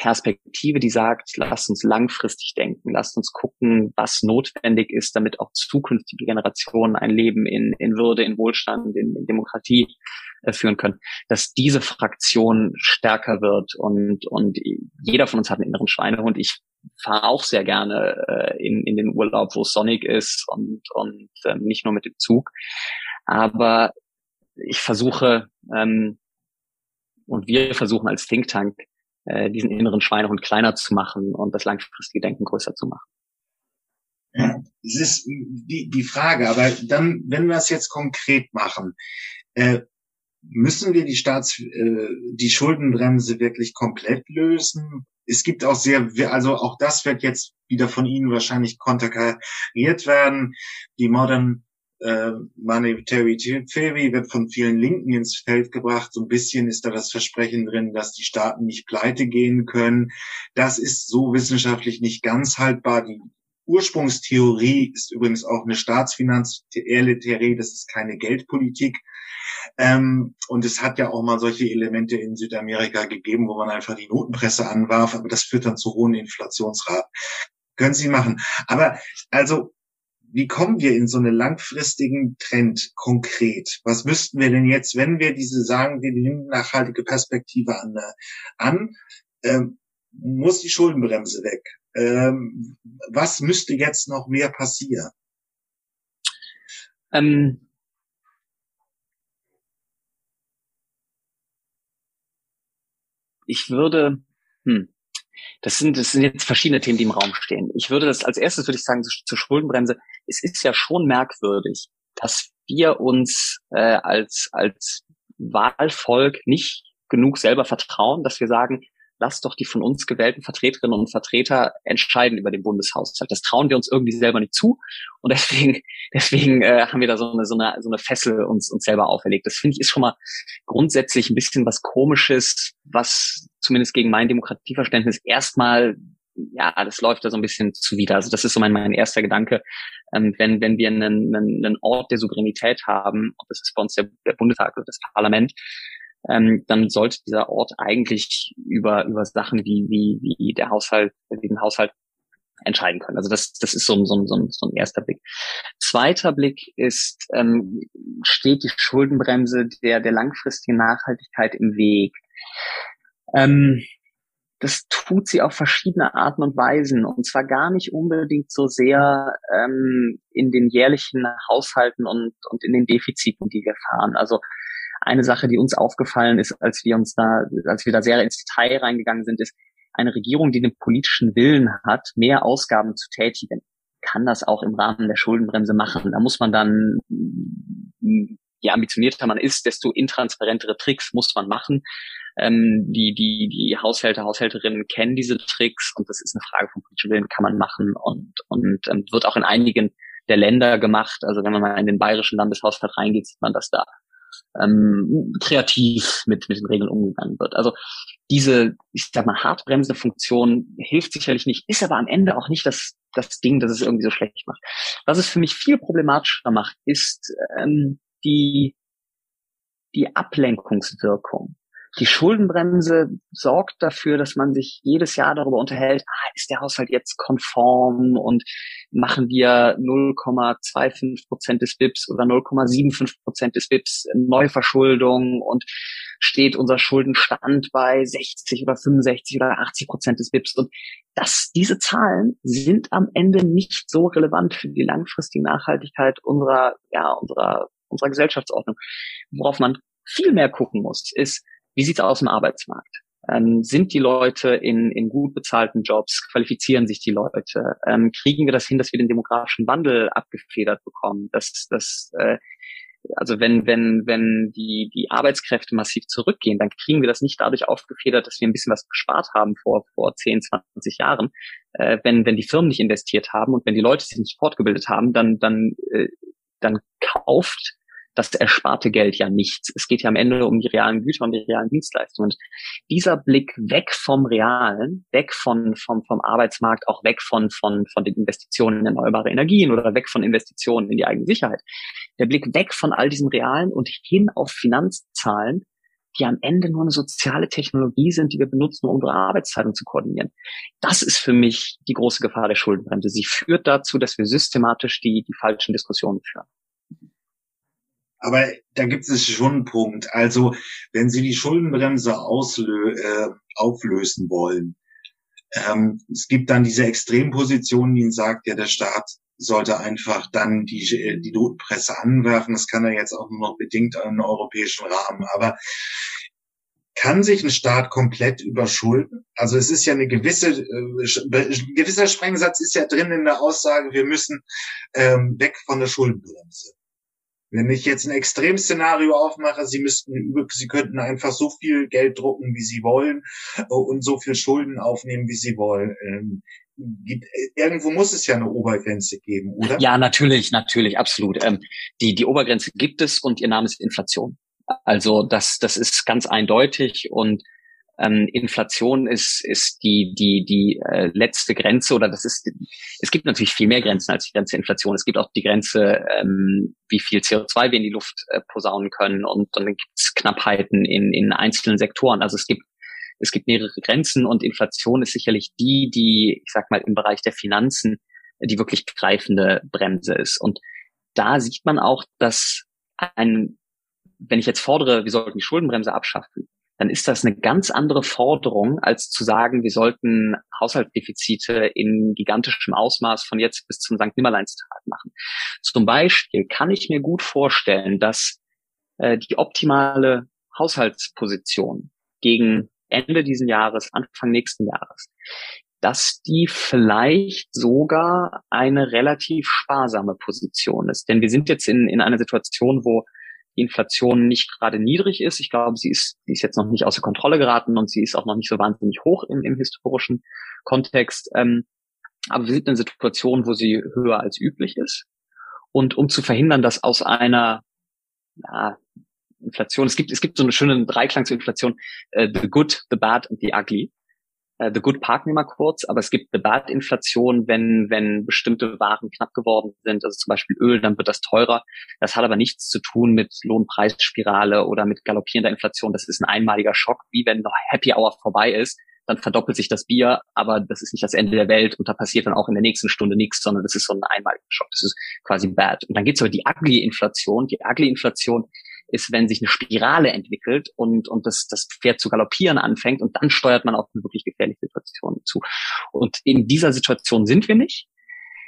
Perspektive, die sagt, lasst uns langfristig denken, lasst uns gucken, was notwendig ist, damit auch zukünftige Generationen ein Leben in, in Würde, in Wohlstand, in, in Demokratie äh, führen können, dass diese Fraktion stärker wird und, und jeder von uns hat einen inneren Schweinehund. Ich fahre auch sehr gerne äh, in, in den Urlaub, wo es sonnig ist und, und äh, nicht nur mit dem Zug. Aber ich versuche ähm, und wir versuchen als Think Tank äh, diesen inneren Schweinehund kleiner zu machen und das langfristige Denken größer zu machen. Ja, es ist die, die Frage, aber dann, wenn wir es jetzt konkret machen, äh, müssen wir die Staats, äh, die Schuldenbremse wirklich komplett lösen? Es gibt auch sehr, also auch das wird jetzt wieder von Ihnen wahrscheinlich konterkariert werden. Die Modern äh, Monetary Theory wird von vielen Linken ins Feld gebracht. So ein bisschen ist da das Versprechen drin, dass die Staaten nicht pleite gehen können. Das ist so wissenschaftlich nicht ganz haltbar. Die Ursprungstheorie ist übrigens auch eine staatsfinanzielle Theorie, das ist keine Geldpolitik. Ähm, und es hat ja auch mal solche Elemente in Südamerika gegeben, wo man einfach die Notenpresse anwarf, aber das führt dann zu hohen Inflationsraten. Können Sie machen. Aber also wie kommen wir in so einen langfristigen Trend konkret? Was müssten wir denn jetzt, wenn wir diese sagen, wir nehmen nachhaltige Perspektive an, an ähm, muss die Schuldenbremse weg? Ähm, was müsste jetzt noch mehr passieren? Ähm, ich würde, hm, das sind, das sind jetzt verschiedene Themen, die im Raum stehen. Ich würde das als erstes würde ich sagen zur Schuldenbremse. Es ist ja schon merkwürdig, dass wir uns äh, als als Wahlvolk nicht genug selber vertrauen, dass wir sagen, lass doch die von uns gewählten Vertreterinnen und Vertreter entscheiden über den Bundeshaushalt. Das trauen wir uns irgendwie selber nicht zu. Und deswegen, deswegen äh, haben wir da so eine, so eine, so eine Fessel uns, uns selber auferlegt. Das finde ich ist schon mal grundsätzlich ein bisschen was Komisches, was zumindest gegen mein Demokratieverständnis erstmal ja, das läuft da so ein bisschen zuwider. Also das ist so mein, mein erster Gedanke. Ähm, wenn, wenn wir einen, einen, einen Ort der Souveränität haben, und das ist bei uns der, der Bundestag oder das Parlament, ähm, dann sollte dieser Ort eigentlich über, über Sachen wie, wie, wie der Haushalt, wie den Haushalt entscheiden können. Also das, das ist so, so, so, so ein erster Blick. Zweiter Blick ist, ähm, steht die Schuldenbremse der, der langfristigen Nachhaltigkeit im Weg? Ähm, das tut sie auf verschiedene Arten und Weisen und zwar gar nicht unbedingt so sehr ähm, in den jährlichen Haushalten und, und in den Defiziten, die wir fahren. Also eine Sache, die uns aufgefallen ist, als wir uns da, als wir da sehr ins Detail reingegangen sind, ist, eine Regierung, die den politischen Willen hat, mehr Ausgaben zu tätigen, kann das auch im Rahmen der Schuldenbremse machen. Da muss man dann, je ambitionierter man ist, desto intransparentere Tricks muss man machen. Ähm, die, die, die Haushälter, Haushälterinnen kennen diese Tricks und das ist eine Frage von politischem Willen, kann man machen und, und ähm, wird auch in einigen der Länder gemacht. Also wenn man mal in den bayerischen Landeshaushalt reingeht, sieht man, dass da ähm, kreativ mit, mit den Regeln umgegangen wird. Also diese, ich sag mal, hartbremsende Funktion hilft sicherlich nicht, ist aber am Ende auch nicht das, das Ding, das es irgendwie so schlecht macht. Was es für mich viel problematischer macht, ist ähm, die, die Ablenkungswirkung. Die Schuldenbremse sorgt dafür, dass man sich jedes Jahr darüber unterhält, ah, ist der Haushalt jetzt konform und machen wir 0,25 Prozent des BIPs oder 0,75 Prozent des BIPs Neuverschuldung und steht unser Schuldenstand bei 60 oder 65 oder 80 Prozent des BIPs. Und das, diese Zahlen sind am Ende nicht so relevant für die langfristige Nachhaltigkeit unserer, ja, unserer, unserer Gesellschaftsordnung. Worauf man viel mehr gucken muss, ist, wie sieht's aus im Arbeitsmarkt? Ähm, sind die Leute in, in gut bezahlten Jobs? Qualifizieren sich die Leute? Ähm, kriegen wir das hin, dass wir den demografischen Wandel abgefedert bekommen? Dass, dass äh, also wenn, wenn, wenn die, die Arbeitskräfte massiv zurückgehen, dann kriegen wir das nicht dadurch aufgefedert, dass wir ein bisschen was gespart haben vor, vor 10, 20 Jahren. Äh, wenn, wenn die Firmen nicht investiert haben und wenn die Leute sich nicht fortgebildet haben, dann, dann, äh, dann kauft das ersparte Geld ja nichts. Es geht ja am Ende um die realen Güter und die realen Dienstleistungen. Und dieser Blick weg vom Realen, weg von, vom, vom Arbeitsmarkt, auch weg von, von, von den Investitionen in erneuerbare Energien oder weg von Investitionen in die eigene Sicherheit. Der Blick weg von all diesem Realen und hin auf Finanzzahlen, die am Ende nur eine soziale Technologie sind, die wir benutzen, um unsere Arbeitszeitung zu koordinieren. Das ist für mich die große Gefahr der Schuldenbremse. Sie führt dazu, dass wir systematisch die, die falschen Diskussionen führen. Aber da gibt es schon einen Punkt. Also, wenn Sie die Schuldenbremse auslö äh, auflösen wollen, ähm, es gibt dann diese Extrempositionen, die sagt, ja, der Staat sollte einfach dann die, die Notpresse anwerfen. Das kann er jetzt auch nur noch bedingt im europäischen Rahmen. Aber kann sich ein Staat komplett überschulden? Also es ist ja eine gewisse, äh, gewisser Sprengsatz ist ja drin in der Aussage, wir müssen ähm, weg von der Schuldenbremse. Wenn ich jetzt ein Extremszenario aufmache, Sie müssten Sie könnten einfach so viel Geld drucken, wie Sie wollen äh, und so viel Schulden aufnehmen, wie Sie wollen. Ähm, gibt, irgendwo muss es ja eine Obergrenze geben, oder? Ja, natürlich, natürlich, absolut. Ähm, die, die Obergrenze gibt es und ihr Name ist Inflation. Also das, das ist ganz eindeutig und ähm, Inflation ist, ist die, die, die äh, letzte Grenze oder das ist, es gibt natürlich viel mehr Grenzen als die Grenze Inflation. Es gibt auch die Grenze, ähm, wie viel CO2 wir in die Luft äh, posaunen können und dann gibt es Knappheiten in, in einzelnen Sektoren. Also es gibt es gibt mehrere Grenzen und Inflation ist sicherlich die, die, ich sag mal, im Bereich der Finanzen die wirklich greifende Bremse ist. Und da sieht man auch, dass ein, wenn ich jetzt fordere, wir sollten die Schuldenbremse abschaffen, dann ist das eine ganz andere Forderung, als zu sagen, wir sollten Haushaltsdefizite in gigantischem Ausmaß von jetzt bis zum St. Nimmerleinstag machen. Zum Beispiel kann ich mir gut vorstellen, dass äh, die optimale Haushaltsposition gegen Ende diesen Jahres, Anfang nächsten Jahres, dass die vielleicht sogar eine relativ sparsame Position ist. Denn wir sind jetzt in, in einer Situation, wo Inflation nicht gerade niedrig ist. Ich glaube, sie ist, sie ist jetzt noch nicht außer Kontrolle geraten und sie ist auch noch nicht so wahnsinnig hoch im, im historischen Kontext. Ähm, aber wir sind in einer Situation, wo sie höher als üblich ist. Und um zu verhindern, dass aus einer ja, Inflation, es gibt, es gibt so eine schöne Dreiklang zur Inflation, uh, the good, the bad and the ugly. Uh, the good parken wir mal kurz, aber es gibt the bad Inflation, wenn, wenn bestimmte Waren knapp geworden sind, also zum Beispiel Öl, dann wird das teurer. Das hat aber nichts zu tun mit Lohnpreisspirale oder mit galoppierender Inflation. Das ist ein einmaliger Schock, wie wenn noch Happy Hour vorbei ist dann verdoppelt sich das Bier, aber das ist nicht das Ende der Welt und da passiert dann auch in der nächsten Stunde nichts, sondern das ist so ein einmaliger Schock. Das ist quasi bad. Und dann gibt's aber die ugly Inflation. Die ugly Inflation ist, wenn sich eine Spirale entwickelt und, und das, das Pferd zu galoppieren anfängt und dann steuert man auf eine wirklich gefährliche Situation zu. Und in dieser Situation sind wir nicht.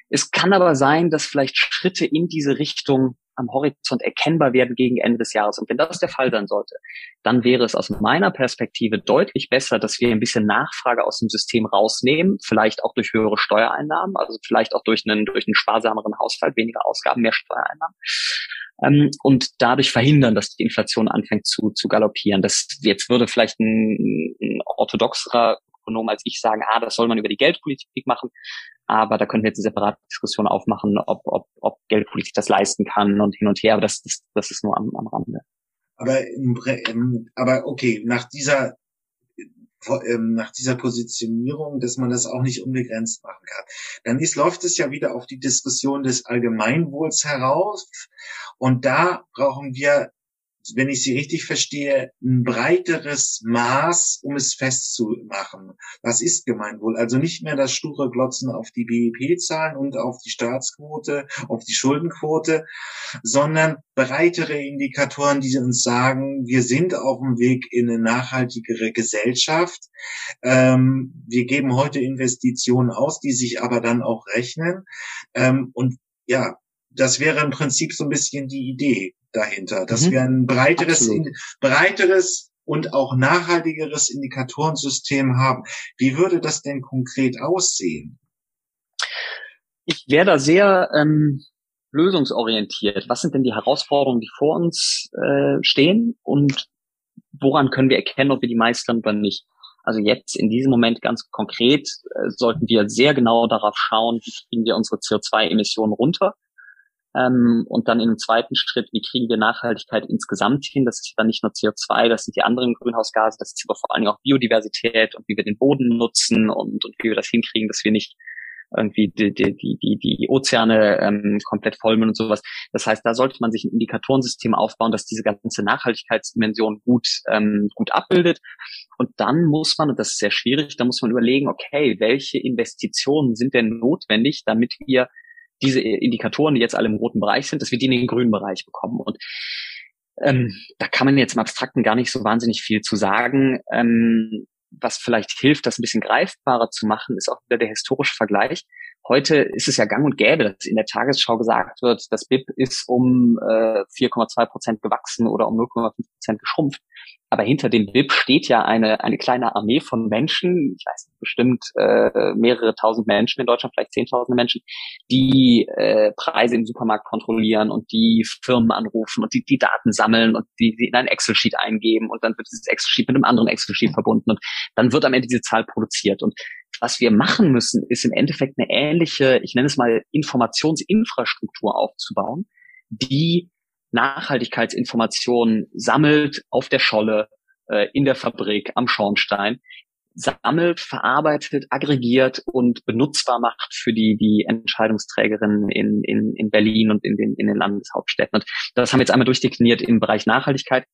Es kann aber sein, dass vielleicht Schritte in diese Richtung am Horizont erkennbar werden gegen Ende des Jahres. Und wenn das der Fall sein sollte, dann wäre es aus meiner Perspektive deutlich besser, dass wir ein bisschen Nachfrage aus dem System rausnehmen, vielleicht auch durch höhere Steuereinnahmen, also vielleicht auch durch einen, durch einen sparsameren Haushalt, weniger Ausgaben, mehr Steuereinnahmen. Ähm, und dadurch verhindern, dass die Inflation anfängt zu, zu galoppieren. Das jetzt würde vielleicht ein, ein orthodoxerer Ökonom als ich sagen, ah, das soll man über die Geldpolitik machen. Aber da können wir jetzt eine separate Diskussion aufmachen, ob, ob, ob Geldpolitik das leisten kann und hin und her. Aber das, das, das ist nur am, am Rande. Aber, im, aber okay, nach dieser ähm, nach dieser Positionierung, dass man das auch nicht unbegrenzt machen kann. Dann ist, läuft es ja wieder auf die Diskussion des Allgemeinwohls heraus. Und da brauchen wir wenn ich Sie richtig verstehe, ein breiteres Maß, um es festzumachen. Was ist Gemeinwohl? Also nicht mehr das sture Glotzen auf die BIP-Zahlen und auf die Staatsquote, auf die Schuldenquote, sondern breitere Indikatoren, die uns sagen, wir sind auf dem Weg in eine nachhaltigere Gesellschaft. Ähm, wir geben heute Investitionen aus, die sich aber dann auch rechnen. Ähm, und ja, das wäre im Prinzip so ein bisschen die Idee dahinter, dass mhm. wir ein breiteres, in, breiteres und auch nachhaltigeres Indikatorensystem haben. Wie würde das denn konkret aussehen? Ich wäre da sehr ähm, lösungsorientiert. Was sind denn die Herausforderungen, die vor uns äh, stehen und woran können wir erkennen, ob wir die meistern oder nicht? Also jetzt in diesem Moment ganz konkret äh, sollten wir sehr genau darauf schauen, wie kriegen wir unsere CO2-Emissionen runter ähm, und dann in einem zweiten Schritt, wie kriegen wir Nachhaltigkeit insgesamt hin? Das ist dann nicht nur CO2, das sind die anderen Grünhausgase, das ist aber vor allen Dingen auch Biodiversität und wie wir den Boden nutzen und, und wie wir das hinkriegen, dass wir nicht irgendwie die, die, die, die, Ozeane ähm, komplett vollmüllen und sowas. Das heißt, da sollte man sich ein Indikatorensystem aufbauen, das diese ganze Nachhaltigkeitsdimension gut, ähm, gut abbildet. Und dann muss man, und das ist sehr schwierig, da muss man überlegen, okay, welche Investitionen sind denn notwendig, damit wir diese Indikatoren, die jetzt alle im roten Bereich sind, dass wir die in den grünen Bereich bekommen. Und ähm, da kann man jetzt im Abstrakten gar nicht so wahnsinnig viel zu sagen. Ähm, was vielleicht hilft, das ein bisschen greifbarer zu machen, ist auch wieder der historische Vergleich. Heute ist es ja gang und gäbe, dass in der Tagesschau gesagt wird, das BIP ist um äh, 4,2 Prozent gewachsen oder um 0,5 Prozent geschrumpft. Aber hinter dem BIP steht ja eine, eine kleine Armee von Menschen, ich weiß nicht, bestimmt äh, mehrere tausend Menschen in Deutschland, vielleicht zehntausende Menschen, die äh, Preise im Supermarkt kontrollieren und die Firmen anrufen und die, die Daten sammeln und die, die in ein Excel-Sheet eingeben und dann wird dieses Excel-Sheet mit einem anderen Excel-Sheet verbunden und dann wird am Ende diese Zahl produziert. Und was wir machen müssen, ist im Endeffekt eine ähnliche, ich nenne es mal Informationsinfrastruktur aufzubauen, die Nachhaltigkeitsinformationen sammelt auf der Scholle, äh, in der Fabrik, am Schornstein, sammelt, verarbeitet, aggregiert und benutzbar macht für die, die Entscheidungsträgerinnen in, in, in Berlin und in den, in den Landeshauptstädten. Und das haben wir jetzt einmal durchdekliniert im Bereich Nachhaltigkeit.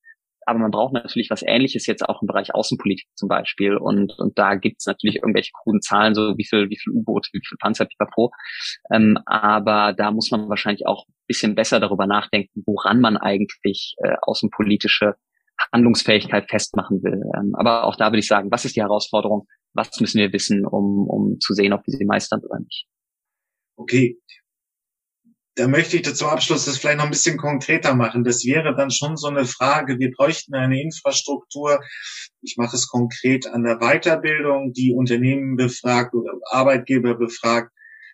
Aber man braucht natürlich was Ähnliches jetzt auch im Bereich Außenpolitik zum Beispiel. Und, und da gibt es natürlich irgendwelche kruden Zahlen, so wie viel, wie viel U-Boote, wie viel Panzer, pipapo. Ähm, aber da muss man wahrscheinlich auch ein bisschen besser darüber nachdenken, woran man eigentlich äh, außenpolitische Handlungsfähigkeit festmachen will. Ähm, aber auch da würde ich sagen, was ist die Herausforderung? Was müssen wir wissen, um, um zu sehen, ob wir sie meistern oder nicht? Okay, da möchte ich zum Abschluss das vielleicht noch ein bisschen konkreter machen. Das wäre dann schon so eine Frage, wir bräuchten eine Infrastruktur, ich mache es konkret an der Weiterbildung, die Unternehmen befragt oder Arbeitgeber befragt,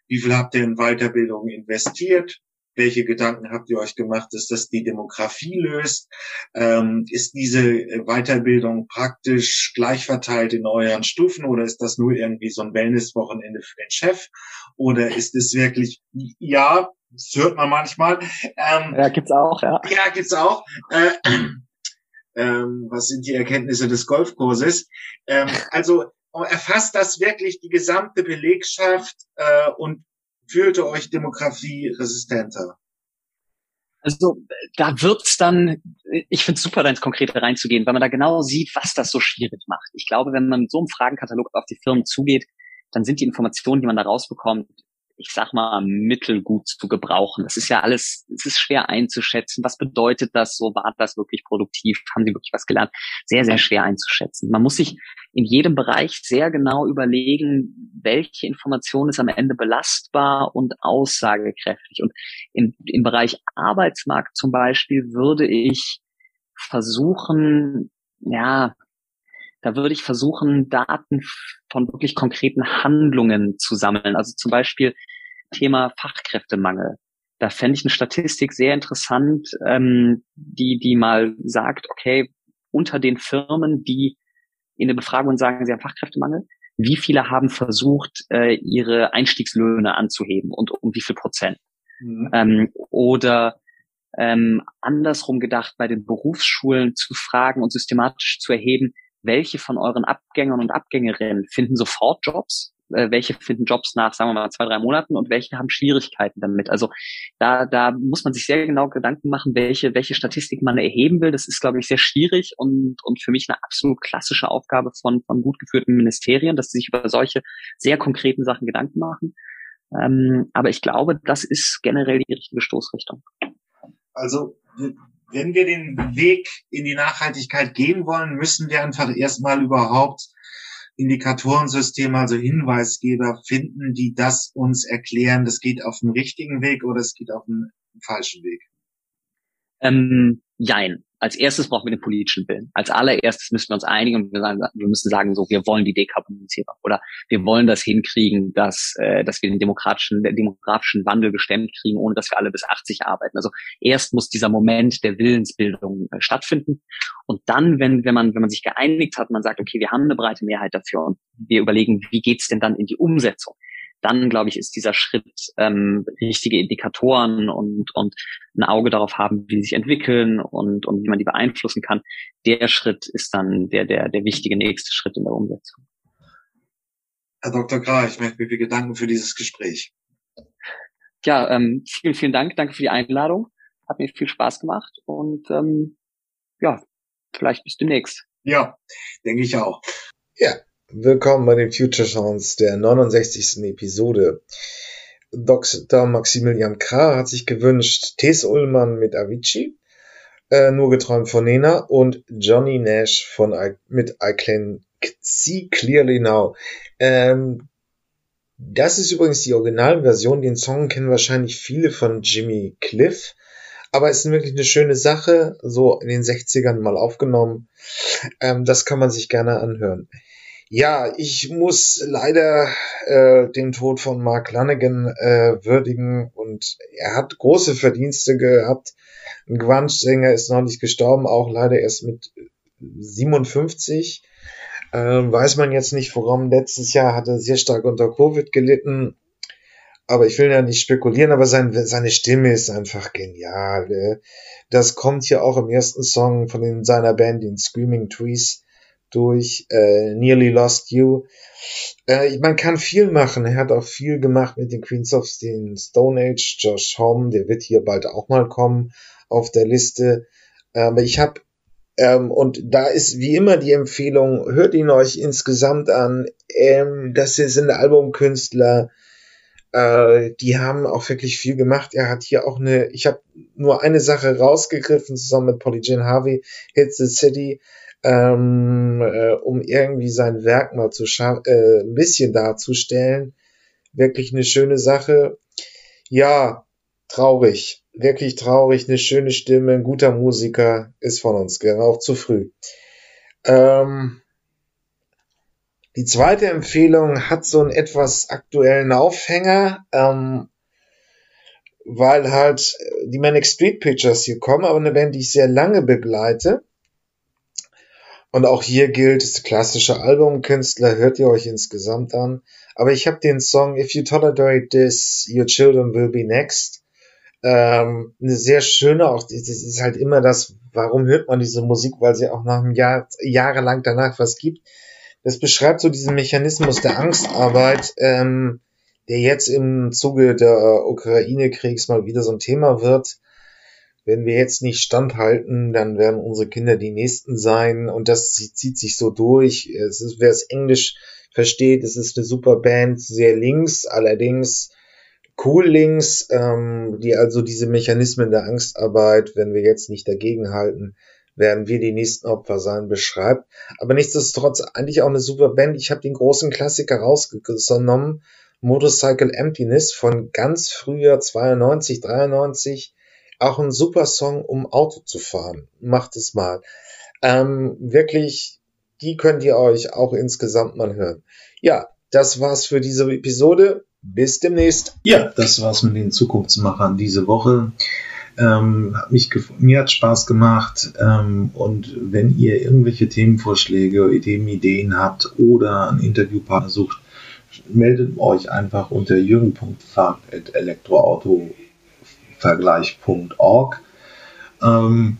wie viel habt ihr in Weiterbildung investiert? Welche Gedanken habt ihr euch gemacht, dass das die Demografie löst? Ähm, ist diese Weiterbildung praktisch gleich verteilt in euren Stufen oder ist das nur irgendwie so ein Wellnesswochenende für den Chef? Oder ist es wirklich, ja, das hört man manchmal. Ähm, ja, gibt's auch, ja. Ja, gibt's auch. Äh, ähm, was sind die Erkenntnisse des Golfkurses? Ähm, also erfasst das wirklich die gesamte Belegschaft äh, und fühlte euch Demografie resistenter? Also da wird's dann, ich finde es super, da ins Konkrete reinzugehen, weil man da genau sieht, was das so schwierig macht. Ich glaube, wenn man mit so einem Fragenkatalog auf die Firmen zugeht, dann sind die Informationen, die man da rausbekommt, ich sag mal, mittelgut zu gebrauchen. Das ist ja alles, es ist schwer einzuschätzen. Was bedeutet das so? War das wirklich produktiv? Haben sie wirklich was gelernt? Sehr, sehr schwer einzuschätzen. Man muss sich in jedem Bereich sehr genau überlegen, welche Information ist am Ende belastbar und aussagekräftig. Und im, im Bereich Arbeitsmarkt zum Beispiel würde ich versuchen, ja, da würde ich versuchen, Daten von wirklich konkreten Handlungen zu sammeln. Also zum Beispiel Thema Fachkräftemangel. Da fände ich eine Statistik sehr interessant, ähm, die, die mal sagt, okay, unter den Firmen, die in der Befragung sagen, sie haben Fachkräftemangel, wie viele haben versucht, äh, ihre Einstiegslöhne anzuheben und um wie viel Prozent? Mhm. Ähm, oder ähm, andersrum gedacht, bei den Berufsschulen zu fragen und systematisch zu erheben, welche von euren Abgängern und Abgängerinnen finden sofort Jobs äh, welche finden Jobs nach, sagen wir mal, zwei, drei Monaten und welche haben Schwierigkeiten damit. Also da, da muss man sich sehr genau Gedanken machen, welche, welche Statistik man erheben will. Das ist, glaube ich, sehr schwierig und, und für mich eine absolut klassische Aufgabe von, von gut geführten Ministerien, dass sie sich über solche sehr konkreten Sachen Gedanken machen. Ähm, aber ich glaube, das ist generell die richtige Stoßrichtung. Also wenn wir den Weg in die Nachhaltigkeit gehen wollen, müssen wir einfach erstmal überhaupt Indikatorensysteme, also Hinweisgeber finden, die das uns erklären, das geht auf dem richtigen Weg oder es geht auf dem falschen Weg? Ähm, jein als erstes brauchen wir den politischen Willen. Als allererstes müssen wir uns einigen und wir, müssen sagen, so, wir wollen die Dekarbonisierung oder wir wollen das hinkriegen, dass, äh, dass wir den demokratischen, den demografischen Wandel gestemmt kriegen, ohne dass wir alle bis 80 arbeiten. Also erst muss dieser Moment der Willensbildung äh, stattfinden und dann, wenn, wenn man, wenn man sich geeinigt hat, man sagt, okay, wir haben eine breite Mehrheit dafür und wir überlegen, wie geht's denn dann in die Umsetzung? Dann, glaube ich, ist dieser Schritt ähm, richtige Indikatoren und, und ein Auge darauf haben, wie sie sich entwickeln und, und wie man die beeinflussen kann. Der Schritt ist dann der, der, der wichtige nächste Schritt in der Umsetzung. Herr Dr. Grah, ich möchte mir viel Gedanken für dieses Gespräch. Ja, ähm, vielen, vielen Dank. Danke für die Einladung. Hat mir viel Spaß gemacht und ähm, ja, vielleicht bis demnächst. Ja, denke ich auch. Ja, Willkommen bei den Future Sounds der 69. Episode. Dr. Maximilian Krah hat sich gewünscht Tess Ullmann mit Avicii, äh, Nur geträumt von Nena und Johnny Nash von I, mit I Can See Clearly Now. Ähm, das ist übrigens die Originalversion. Den Song kennen wahrscheinlich viele von Jimmy Cliff. Aber es ist wirklich eine schöne Sache, so in den 60ern mal aufgenommen. Ähm, das kann man sich gerne anhören. Ja, ich muss leider äh, den Tod von Mark Lanigan äh, würdigen und er hat große Verdienste gehabt. Ein Grunge-Sänger ist noch nicht gestorben, auch leider erst mit 57. Äh, weiß man jetzt nicht, warum. Letztes Jahr hat er sehr stark unter Covid gelitten. Aber ich will ja nicht spekulieren, aber sein, seine Stimme ist einfach genial. Äh. Das kommt hier auch im ersten Song von seiner Band, den Screaming Trees durch äh, Nearly Lost You. Äh, man kann viel machen. Er hat auch viel gemacht mit den Queens of the Stone Age. Josh Homme, der wird hier bald auch mal kommen auf der Liste. Aber ich habe ähm, und da ist wie immer die Empfehlung, hört ihn euch insgesamt an. Ähm, das sind Albumkünstler, äh, die haben auch wirklich viel gemacht. Er hat hier auch eine, ich habe nur eine Sache rausgegriffen, zusammen mit Polly Jean Harvey, Hits the City ähm, äh, um irgendwie sein Werk mal zu äh, ein bisschen darzustellen. Wirklich eine schöne Sache. Ja, traurig. Wirklich traurig. Eine schöne Stimme, ein guter Musiker ist von uns gegangen, auch zu früh. Ähm, die zweite Empfehlung hat so einen etwas aktuellen Aufhänger, ähm, weil halt die Manic Street Pictures hier kommen, aber eine Band, die ich sehr lange begleite. Und auch hier gilt, das klassische Albumkünstler, hört ihr euch insgesamt an. Aber ich habe den Song If You Tolerate This, Your Children Will Be Next. Ähm, eine sehr schöne, auch das ist halt immer das, warum hört man diese Musik, weil sie auch nach einem Jahr, jahrelang danach was gibt. Das beschreibt so diesen Mechanismus der Angstarbeit, ähm, der jetzt im Zuge der Ukraine-Kriegs mal wieder so ein Thema wird wenn wir jetzt nicht standhalten, dann werden unsere Kinder die Nächsten sein und das zieht sich so durch. Es ist, wer es Englisch versteht, es ist eine super Band, sehr links, allerdings cool links, ähm, die also diese Mechanismen der Angstarbeit, wenn wir jetzt nicht dagegen halten, werden wir die nächsten Opfer sein, beschreibt. Aber nichtsdestotrotz eigentlich auch eine super Band. Ich habe den großen Klassiker rausgenommen, Motorcycle Emptiness von ganz früher 92, 93 auch ein super Song, um Auto zu fahren. Macht es mal. Ähm, wirklich, die könnt ihr euch auch insgesamt mal hören. Ja, das war's für diese Episode. Bis demnächst. Ja, das war's mit den Zukunftsmachern diese Woche. Ähm, hat mich mir hat Spaß gemacht und wenn ihr irgendwelche Themenvorschläge, Themenideen habt oder einen Interviewpartner sucht, meldet euch einfach unter jürgen.fahrt.elektroauto.com Vergleich.org. Ähm,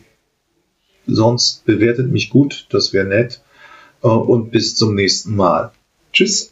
sonst bewertet mich gut, das wäre nett. Äh, und bis zum nächsten Mal. Tschüss.